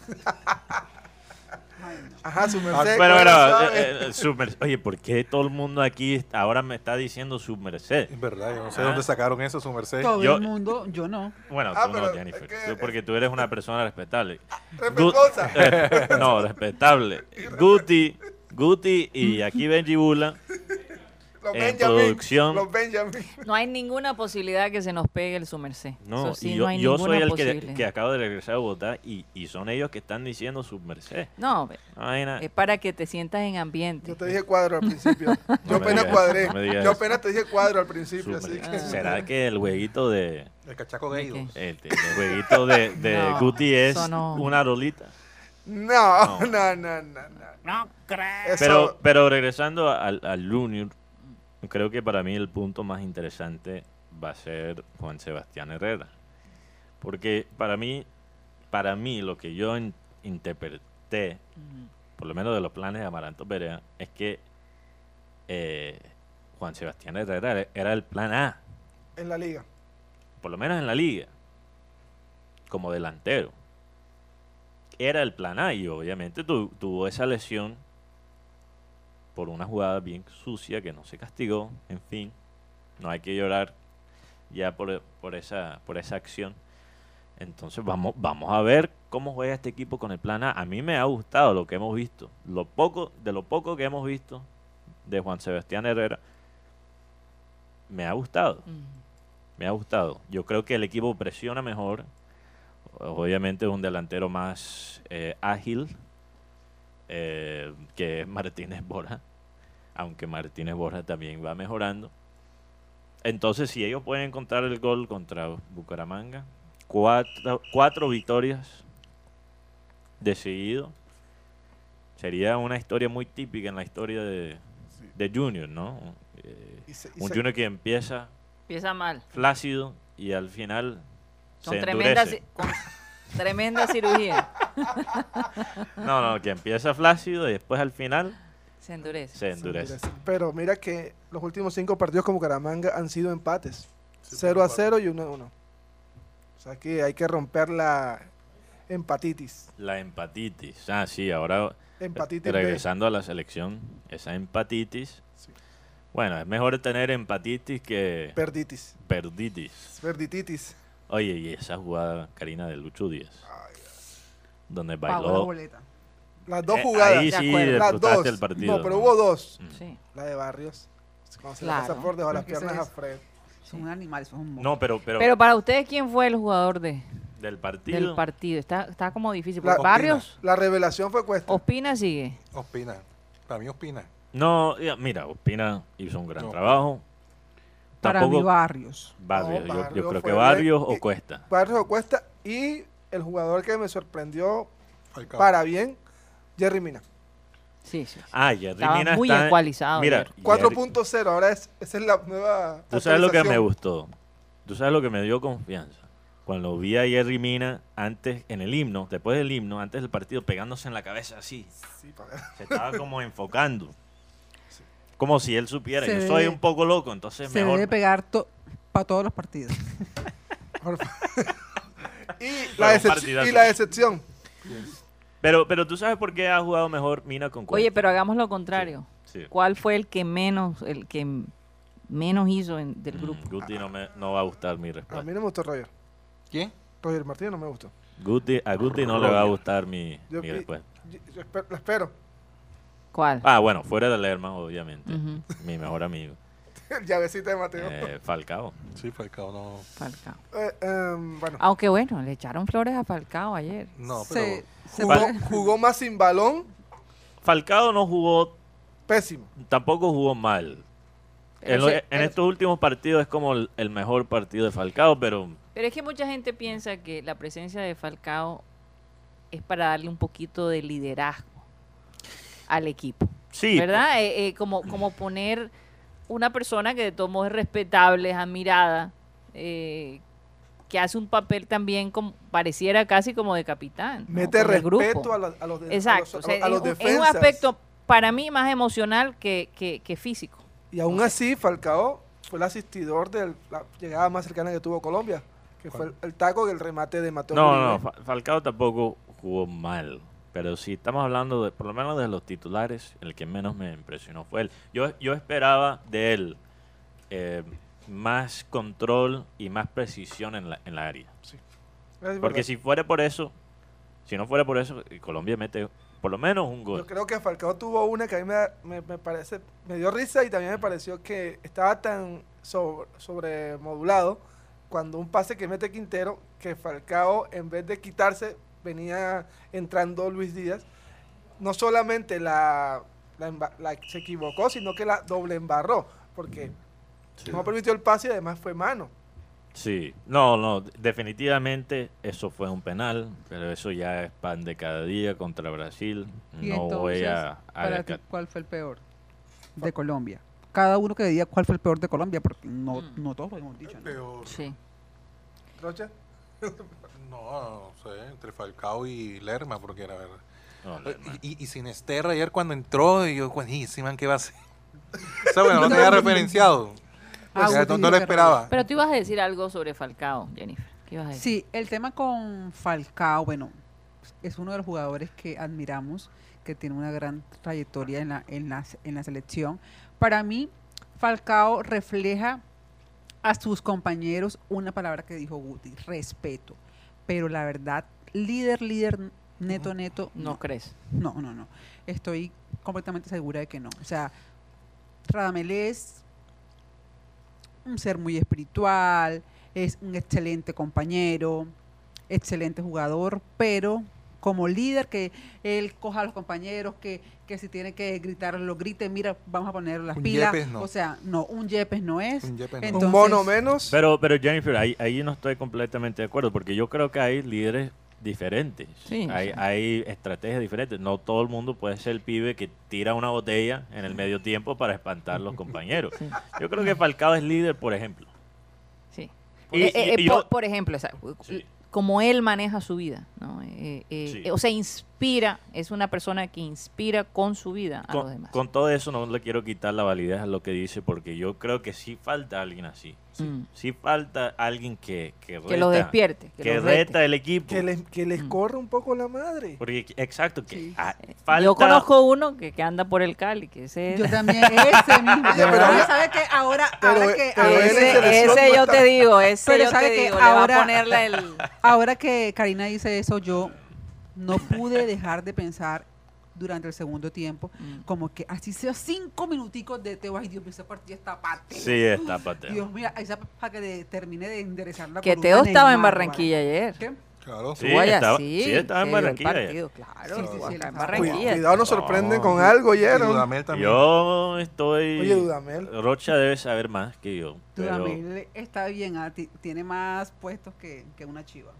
Ajá, su merced. Pero, ¿cómo pero, eh, eh, su merced- oye, ¿por qué todo el mundo aquí ahora me está diciendo su merced? Es verdad, yo no sé Ah. dónde sacaron eso, su merced. Todo Yo- el mundo, yo no. Bueno, Ah, tú no, Jennifer. es que- tú porque tú eres una persona respetable. Respetuosa. Eh, no, respetable. Guti, Guti y aquí Benji Bula. Los en Benjamin. producción. Los Benjamin. No hay ninguna posibilidad que se nos pegue el su merced. No, Eso sí, y yo, no hay yo soy el que, que acabo de regresar a Bogotá y, y son ellos que están diciendo su merced. No, Vaina. es para que te sientas en ambiente. Yo te dije cuadro al principio. Yo No apenas digas cuadré. no Yo apenas te dije cuadro al principio, así merced. que. ¿Será que el jueguito de El cachaco de el, el jueguito de, de No, Guti es no. una rolita? No, No. no, no, no, no. No creo. Pero, pero regresando al, al Junior, creo que para mí el punto más interesante va a ser Juan Sebastián Herrera. Porque para mí, para mí lo que yo in- interpreté, por lo menos de los planes de Amaranto Perea, es que eh, Juan Sebastián Herrera era- era el plan A, en la liga. por lo menos en la liga, como delantero. Era el plan A y obviamente tu- tuvo esa lesión por una jugada bien sucia que no se castigó, en fin, no hay que llorar ya por, por esa, por esa acción. Entonces vamos, vamos a ver cómo juega este equipo con el plan A. A mí me ha gustado lo que hemos visto, lo poco, de lo poco que hemos visto de Juan Sebastián Herrera, me ha gustado Mm. me ha gustado. Yo creo que el equipo presiona mejor. Obviamente es un delantero más eh, ágil eh, que es Martínez Borja. Aunque Martínez Borja también va mejorando. Entonces, si ellos pueden encontrar el gol contra Bucaramanga, cuatro, cuatro victorias de seguido, sería una historia muy típica en la historia de, de Junior, ¿no? Eh, Y se- y un se- Junior que empieza Empieza mal. flácido y al final Con se tremenda, con tremenda cirugía. No, no, que empieza flácido y después al final Se endurece. se se endurece. Pero mira que los últimos cinco partidos como Caramanga han sido empates. Sí, 0 a cuatro. 0 y 1 a 1. O sea que hay que romper la empatitis. La empatitis. Ah, sí, ahora Empatitis B. regresando a la selección, esa empatitis. Sí. Bueno, es mejor tener empatitis que Perditis. perditis. Perdititis. Oye, y esa jugada, Karina, de Lucho Díaz, donde la bailó. boleta. Las dos Eh, jugadas. Ahí De sí acuerdo. las dos. el partido. no, pero hubo dos. Mm. Sí. La de Barrios. Cuando se Claro. la pasa por debajo de las piernas es- a Fred. Son animales, son monstruos. No, pero, pero, Pero para ustedes, ¿quién fue el jugador de, del partido. del partido? Está, está como difícil. La- porque Barrios, La revelación fue Cuesta. Ospina sigue. Ospina. Para mí Ospina. No, mira, Ospina hizo un gran No. trabajo. Para mí, Tampoco Barrios. Barrios, No, yo- yo, Barrios creo que Barrios el- o Cuesta. Barrios o Cuesta. Y el jugador que me sorprendió Falcao. para bien, Jerry Mina. Sí, sí. sí. Ah, Jerry Estaba Mina muy está- ecualizado. Mira, Jerry. 4.0, ahora es, esa es la nueva. Tú sabes lo que me actualización. gustó. Tú sabes lo que me dio confianza. Cuando vi a Jerry Mina antes, en el himno, después del himno, antes del partido, pegándose en la cabeza así. Sí, pa- Se estaba como enfocando. Como si él supiera. Se Yo soy debe- un poco loco, entonces Se mejor. debe pegar para todos los partidos. por fa- y, la y la excepción. Pero, pero tú sabes por qué ha jugado mejor Mina con Cuesta. Oye, pero hagamos lo contrario. Sí. ¿Cuál fue el que menos, el que menos hizo en- del Mm, grupo? Guti no, me, no va a gustar mi A respuesta. mí no me gustó Roger. ¿Quién? Roger Martínez no me gustó. Guti, a Guti no le va a gustar mi, Yo mi respuesta. yo- yo esper- lo espero. ¿Cuál? Ah, bueno, fuera de Lerma, obviamente. Mi mejor amigo. El llavecita de Mateo. Eh, Falcao. Sí, Falcao no. Falcao. Eh, em, bueno, Aunque bueno, le echaron flores a Falcao ayer. No, pero. se jugó, más sin balón, Falcao no jugó, pésimo. tampoco jugó mal. En, lo- estos últimos partidos es como el, el mejor partido de Falcao, pero Pero es que mucha gente piensa que la presencia de Falcao es para darle un poquito de liderazgo al equipo. sí. ¿Verdad? Eh, eh, como, como poner una persona que de todos modos es respetable, es admirada, eh, que hace un papel también como, pareciera casi como de capitán. Mete el respeto a, los- a los, de- a Exacto. los- o sea, a los es, un- es un defensas. aspecto para mí más emocional que, que- que físico. Y aún así, Falcao fue el asistidor de la llegada más cercana que tuvo Colombia, que fue el, el taco del remate de Mateo. No, Uribe. no, Fa- Falcao tampoco jugó mal. Pero si estamos hablando de, por lo menos de los titulares, el que menos me impresionó fue él. Yo, yo esperaba de él eh, más control y más precisión en la, en la área. Porque si fuera por eso, si no fuera por eso, Colombia mete por lo menos un gol. Yo creo que Falcao tuvo una que a mí me, me, me parece, me dio risa y también me pareció que estaba tan sobre, sobremodulado cuando un pase que mete Quintero, que Falcao en vez de quitarse venía entrando Luis Díaz, no solamente la, la la- se equivocó, sino que la doble embarró, porque Sí. no permitió el pase y además fue mano. Sí, no, no, definitivamente eso fue un penal, pero eso ya es pan de cada día contra Brasil. Y No voy a... a para ti, ¿cuál fue el peor de Colombia? Cada uno que diga cuál fue el peor de Colombia, porque no, Mm. no todos lo hemos dicho. ¿no? Pero, Sí. Rocha. No, no sé, entre Falcao y Lerma, porque la verdad. no, no. Y, y, y sin Esterra ayer cuando entró, y yo, buenísima, ¿qué va a hacer? o sea, bueno, no te había referenciado. Ah, O sea, no, no lo esperaba. Pero tú ibas a decir algo sobre Falcao, Jennifer. ¿Qué ibas a decir? Sí, el tema con Falcao, bueno, es uno de los jugadores que admiramos, que tiene una gran trayectoria en la, en la, en la selección. Para mí, Falcao refleja a sus compañeros una palabra que dijo Guti, respeto. Pero la verdad, líder, líder, neto, neto, ¿No no, crees? no, no, no. Estoy completamente segura de que no. O sea, Radamel es un ser muy espiritual, es un excelente compañero, excelente jugador, pero como líder que él coja a los compañeros, que, que si tiene que gritar, lo grite, mira, vamos a poner las Un pilas. Yepes no. O sea, no, un Yepes no es. Un Yepes no. Entonces- un mono menos. Pero, pero Jennifer, ahí, ahí no estoy completamente de acuerdo, porque yo creo que hay líderes diferentes. Sí, hay, sí. hay estrategias diferentes. No todo el mundo puede ser el pibe que tira una botella en el medio tiempo para espantar a los compañeros. Sí. Yo creo que Falcao es líder, por ejemplo. Sí. Y- Eh, eh, y- y por, yo- por ejemplo, esa- Sí. Como él maneja su vida, ¿no? Eh, eh, Sí. eh, o sea, inspira, es una persona que inspira con su vida a los Con, demás. con todo eso no le quiero quitar la validez a lo que dice, porque yo creo que sí falta alguien así. Sí, Mm. sí falta alguien que, que que los reta- despierte, que, que los reta el equipo. Que les, que les Mm. corra un poco la madre. Porque, exacto, que Sí. ah, falta... Yo conozco uno que, que anda por el Cali, que ese es... Yo también, ese mismo. Pero Pero él- ¿sabe qué? Ahora, pero ahora que, pero que- ese, yo está- te digo, ese Pero yo sabe te que digo, le va a ahora- ponerle el... Ahora que Karina dice eso, yo no pude dejar de pensar durante el segundo tiempo, Mm. como que así sea cinco minuticos de Teo, ay Dios mío, ese partido está pateo. Sí, está pateo. Dios mío, esa para que de- termine de enderezar la Que Teo estaba en Barranquilla ayer. ¿qué? Claro. Sí, estaba- sí, sí, estaba en Barranquilla partido, claro, Sí, sí, en Barranquilla. Cuidado, nos sorprenden No, con y- algo, Y ¿oyeron? Dudamel también. Yo estoy... Oye, Dudamel. Rocha debe saber más que yo. Pero Dudamel está bien, ah, ti- tiene más puestos que, que una chiva.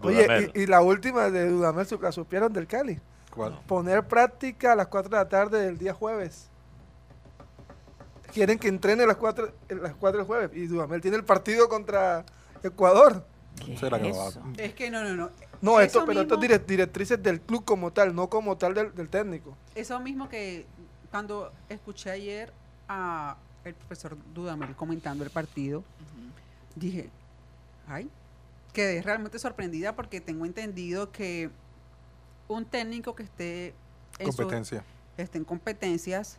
Oye, y, y la última de Dudamel, supieron del Cali. ¿Cuál? Poner práctica a las 4 de la tarde del día jueves. Quieren que entrene a las 4, a las 4 del jueves. Y Dudamel tiene el partido contra Ecuador. ¿Qué Será que es va- eso? Es que no, no, no. No, esto, pero esto es mismo- direct- directrices del club como tal, no como tal del, del técnico. Eso mismo que cuando escuché ayer a el profesor Dudamel comentando el partido, dije, ay, quedé realmente sorprendida porque tengo entendido que un técnico que esté en, su- esté en competencias,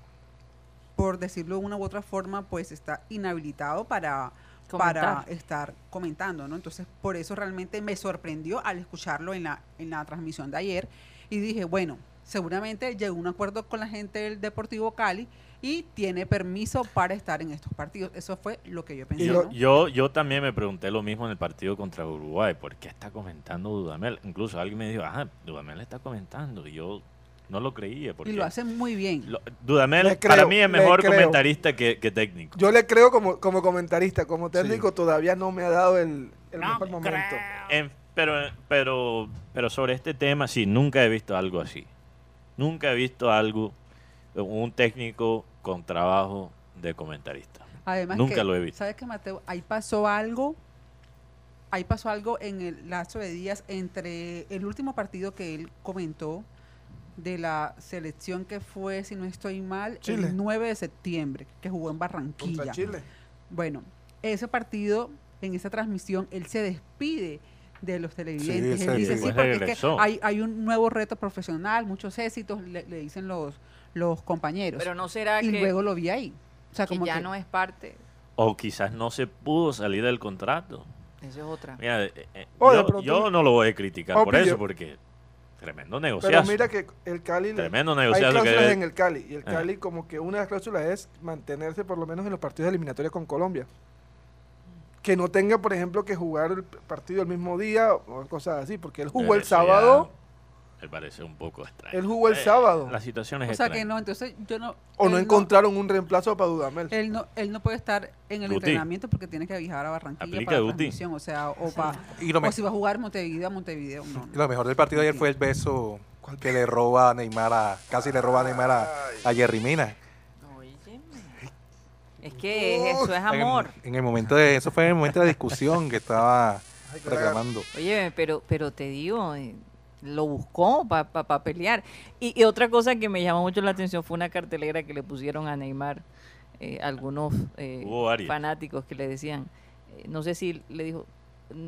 por decirlo de una u otra forma, pues está inhabilitado para, para estar comentando, ¿no? Entonces, por eso realmente me sorprendió al escucharlo en la, en la transmisión de ayer y dije, bueno, seguramente llegó a un acuerdo con la gente del Deportivo Cali y tiene permiso para estar en estos partidos. Eso fue lo que yo pensé. Yo, yo también me pregunté lo mismo en el partido contra Uruguay. ¿Por qué está comentando Dudamel? Incluso alguien me dijo, ajá, Dudamel está comentando. Y yo no lo creía. Porque Y lo hace muy bien. lo- Dudamel para mí es mejor comentarista que, que técnico. Yo le creo como, como comentarista, como técnico todavía no me ha dado el, el mejor momento. En- pero, pero, pero sobre este tema, sí, nunca he visto algo así. Nunca he visto algo, un técnico con trabajo de comentarista. Además Nunca que, lo he visto. ¿Sabes qué, Mateo? Ahí pasó algo, ahí pasó algo en el lazo de días entre el último partido que él comentó de la selección que fue, si no estoy mal, Chile. el 9 de septiembre, que jugó en Barranquilla. Contra Chile. Bueno, ese partido, en esa transmisión, él se despide de los televidentes. Sí, él dice, sí. porque es regresó. que hay, hay un nuevo reto profesional, muchos éxitos, le, le dicen los, los compañeros. Pero no será y que, luego lo vi ahí. O sea, que como ya que- no es parte. O quizás no se pudo salir del contrato. Eso es otra. Mira, eh, eh, yo, no lo voy a criticar por eso, porque tremendo Pero negociazo. mira que el Cali... Tremendo Hay negociazo que cláusulas debe- en el Cali. Y el Ah. Cali como que una de las cláusulas es mantenerse por lo menos en los partidos eliminatorios con Colombia. Que no tenga, por ejemplo, que jugar el partido el mismo día o cosas así. Porque él jugó el ya sábado Me parece un poco extraño. Él jugó el Eh, sábado. La situación es O sea que extraña. no, entonces yo no... o no encontraron un reemplazo para Dudamel. Él no, él no puede estar en el Guti. entrenamiento porque tiene que viajar a Barranquilla Aplica, para la transmisión, o sea, o, pa- Y lo, me- o si va a jugar Montevideo a Montevideo, no. y lo mejor del partido de ayer fue el beso que le roba a Neymar a, casi le roba a Neymar a, a Jerry Mina. Es que eso es amor. En, en el momento de, eso fue en el momento de la discusión que estaba reclamando. Oye, pero, pero te digo, eh, lo buscó para pelear. Y, y otra cosa que me llamó mucho la atención fue una cartelera que le pusieron a Neymar, eh, algunos eh, fanáticos que le decían, eh, no sé si le dijo, "Mm,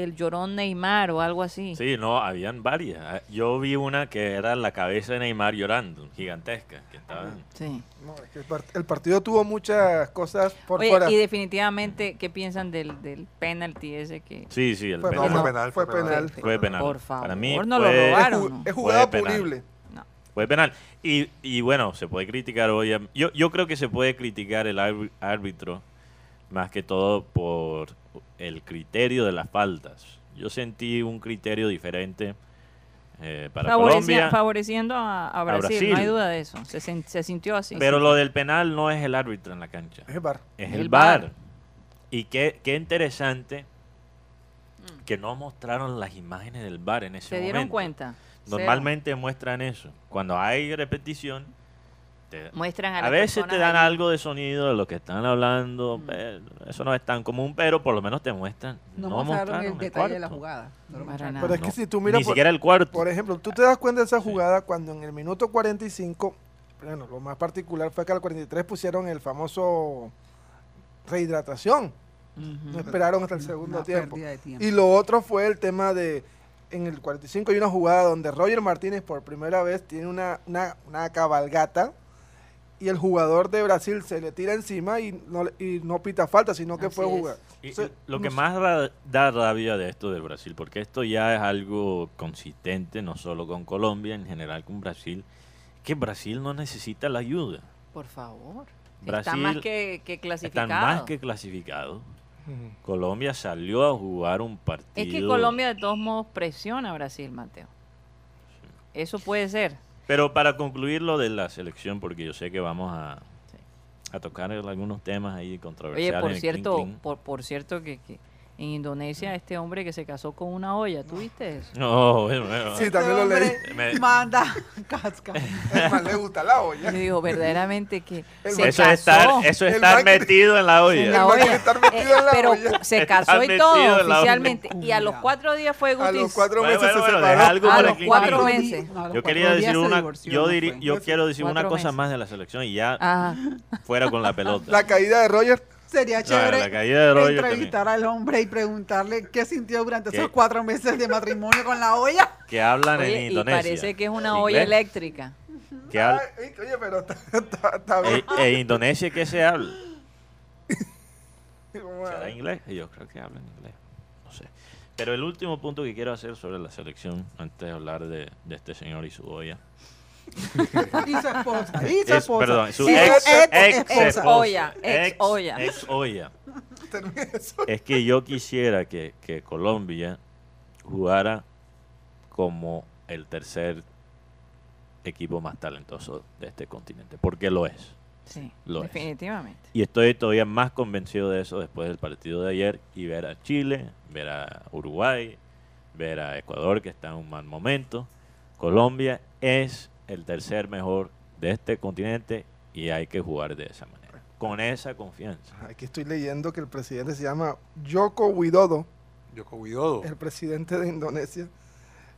el llorón Neymar o algo así. Sí, no, habían varias. Ah, Yo vi una que era la cabeza de Neymar llorando, gigantesca, que estaba... Sí. No, es que el, part- el partido tuvo muchas cosas por Oye, fuera. y definitivamente, ¿qué piensan del, del penalty ese que... Sí, sí, el Fue penal. No, penal. fue penal, Fue penal. Por favor, Para mí no lo fue- robaron. es jugada Fue penal. punible. No. Fue penal. Y, y bueno, se puede criticar hoy. a- Yo, yo creo que se puede criticar el árbi- árbitro más que todo por el criterio de las faltas. Yo sentí un criterio diferente eh, para Favorecia- Colombia. favoreciendo a, a Brasil, Brasil. no hay duda de eso. Se, se sintió así. Pero lo del penal no es el árbitro en la cancha, Es el bar. es El. VAR. Y qué, qué interesante que no mostraron las imágenes del VAR en ese ¿Se momento. dieron cuenta? Normalmente muestran eso. Cuando hay repetición, te- Cero. Muestran a, a las veces te dan ahí. algo de sonido de lo que están hablando. Mm. eso no es tan común, pero por lo menos te muestran. No, No, mostraron el detalle de la jugada. no lo Para mostraron. nada. Pero es No, que si tú miras, Ni por, siquiera el cuarto. por ejemplo, tú te das cuenta de esa Sí. jugada cuando en el minuto 45, bueno, lo más particular fue que al 43 pusieron el famoso rehidratación. No esperaron hasta el segundo tiempo. tiempo. Y lo otro fue el tema de, en el 45 hay una jugada donde Roger Martínez por primera vez tiene una, una, una cabalgata y el jugador de Brasil se le tira encima y no, le- y no pita falta, sino que Así fue jugar. Y- lo no que sé. más ra- da rabia de esto del Brasil, porque esto ya es algo consistente, no solo con Colombia, en general con Brasil, que Brasil no necesita la ayuda. Por favor. Brasil Están más que, que Están clasificados. más que clasificados. Ujú. Colombia salió a jugar un partido. Es que Colombia de todos modos presiona a Brasil, Mateo. Eso puede ser. Pero para concluir lo de la selección, porque yo sé que vamos a, Sí. a tocar algunos temas ahí Oye, controversiales. por en el cierto, por, por cierto que, que en Indonesia este hombre que se casó con una olla, ¿tú viste eso? No, bueno, bueno. Sí, también lo leí. Este hombre Me- Manda casca. Es más, le gusta la olla. Yo digo, verdaderamente que El se Eso casó. es estar, eso es El estar metido en la olla. en la El man olla. estar metido Eh, en la pero olla. se casó y todo oficialmente. Y a los cuatro días fue A Gutis. los cuatro meses bueno, se separó. algo A por los el cuatro meses. No, a los Yo cuatro quería decir una, divorció, yo, diri- yo quiero decir una cosa meses. más de la selección y ya Ajá. fuera con la pelota. La caída de Roger. Sería chévere la caída entrevistar al hombre y preguntarle qué sintió durante ¿Qué? esos cuatro meses de matrimonio con la olla. que hablan Oye, en y Indonesia. parece que es una olla eléctrica. Que hab- Ay, oye, pero está, está bien. e, e Indonesia qué se habla? ¿Será inglés? Yo creo que hablan inglés. No sé. Pero el último punto que quiero hacer sobre la selección, antes de hablar de, de este señor y su olla. Y su esposa. Y su Es, esposa. perdón, su ex, ex, esposa. esposa. olla, ex olla. ex olla. Es que yo quisiera que, que Colombia jugara como el tercer equipo más talentoso de este continente, porque lo es. Sí, Lo es. definitivamente. Y estoy todavía más convencido de eso después del partido de ayer y ver a Chile, ver a Uruguay, ver a Ecuador que está en un mal momento. Colombia es el tercer mejor de este continente y hay que jugar de esa manera. con esa confianza. Aquí estoy leyendo que el presidente se llama Joko Widodo, Yoko Widodo. el presidente de Indonesia.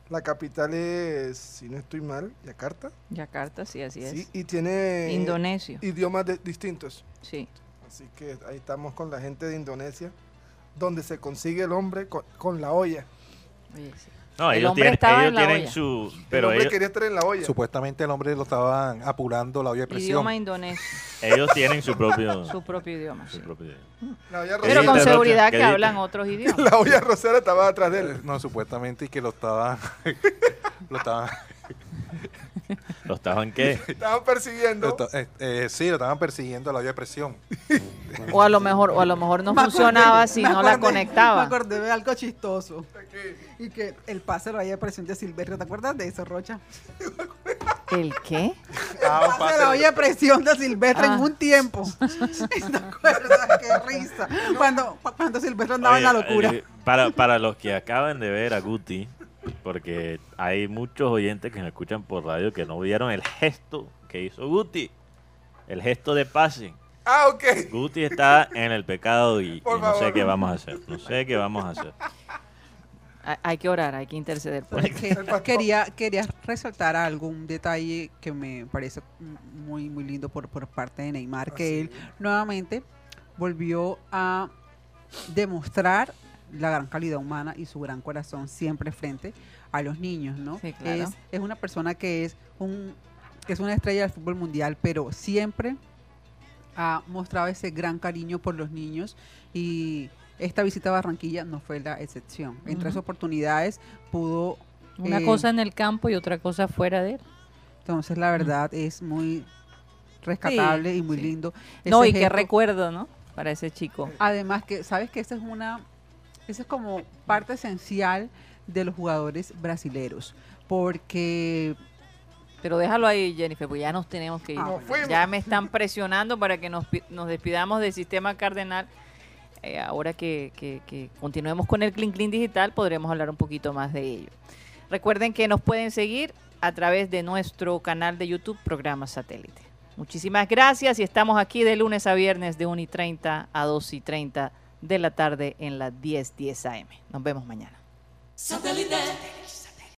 La capital es, si no estoy mal, Yakarta. Yakarta, sí, así es. Sí, y tiene Indonesio, idiomas de- distintos. sí. Así que ahí estamos con la gente de Indonesia, donde se consigue el hombre con, con la olla. Oye, sí. No, El ellos hombre tienen, estaba ellos en la tienen olla. su... el hombre ellos, quería estar en la olla. Supuestamente el hombre lo estaban apurando la olla de presión. Idioma indonesio, ellos tienen su propio... su propio idioma. su sí. propio idioma. La olla Pero ¿Qué con seguridad que ¿Qué hablan otros idiomas. la olla rosera estaba atrás de él. No, supuestamente y que lo estaban. lo estaban. ¿Los estaban qué? Estaban lo persiguiendo. eh, eh, sí, lo estaban persiguiendo a la olla de presión. O a lo mejor, o a lo mejor no Me acordé- funcionaba si no la conectaba. Me acordé de algo chistoso. Y que el pase lo haya presión de Silverio. ¿Te acuerdas de eso, Rocha? ¿El qué? Ah, un Pase pase la de- olla de presión de Silvestre Ah. en un tiempo. ¿Te acuerdas? Qué risa. Cuando, cuando Silvestre andaba en la locura. eh, para, para los que acaban de ver a Guti, porque hay muchos oyentes que me escuchan por radio que no vieron el gesto que hizo Guti. El gesto de pase. Ah, ok. Guti está en el pecado y, y no sé qué vamos a hacer. No sé qué vamos a hacer. Hay- que orar, hay que interceder por. Que quería, quería resaltar algo, un detalle que me parece muy, muy lindo por, por parte de Neymar, que él nuevamente volvió a demostrar la gran calidad humana y su gran corazón siempre frente a los niños, ¿no? Sí, claro. es, es una persona que es un que es una estrella del fútbol mundial, pero siempre ha mostrado ese gran cariño por los niños y esta visita a Barranquilla no fue la excepción. En tres Ujú. oportunidades pudo Una eh, cosa en el campo y otra cosa fuera de él. entonces, la verdad es muy rescatable y muy sí. lindo. No, y qué recuerdo, ¿no? Para ese chico. Además que, ¿sabes que Esa es una, esa es como parte esencial de los jugadores brasileros. Porque Pero déjalo ahí, Jennifer, pues ya nos tenemos que ir. Ah, ya me están presionando para que nos, nos despidamos del sistema cardenal. Eh, ahora que, que- que continuemos con el Clean Clean Digital, podremos hablar un poquito más de ello. Recuerden que nos pueden seguir a través de nuestro canal de YouTube, Programa Satélite. Muchísimas gracias y estamos aquí de lunes a viernes de 1 y 30 a 2 y 30 de la tarde en la 1010 AM. Nos vemos mañana. Satellite.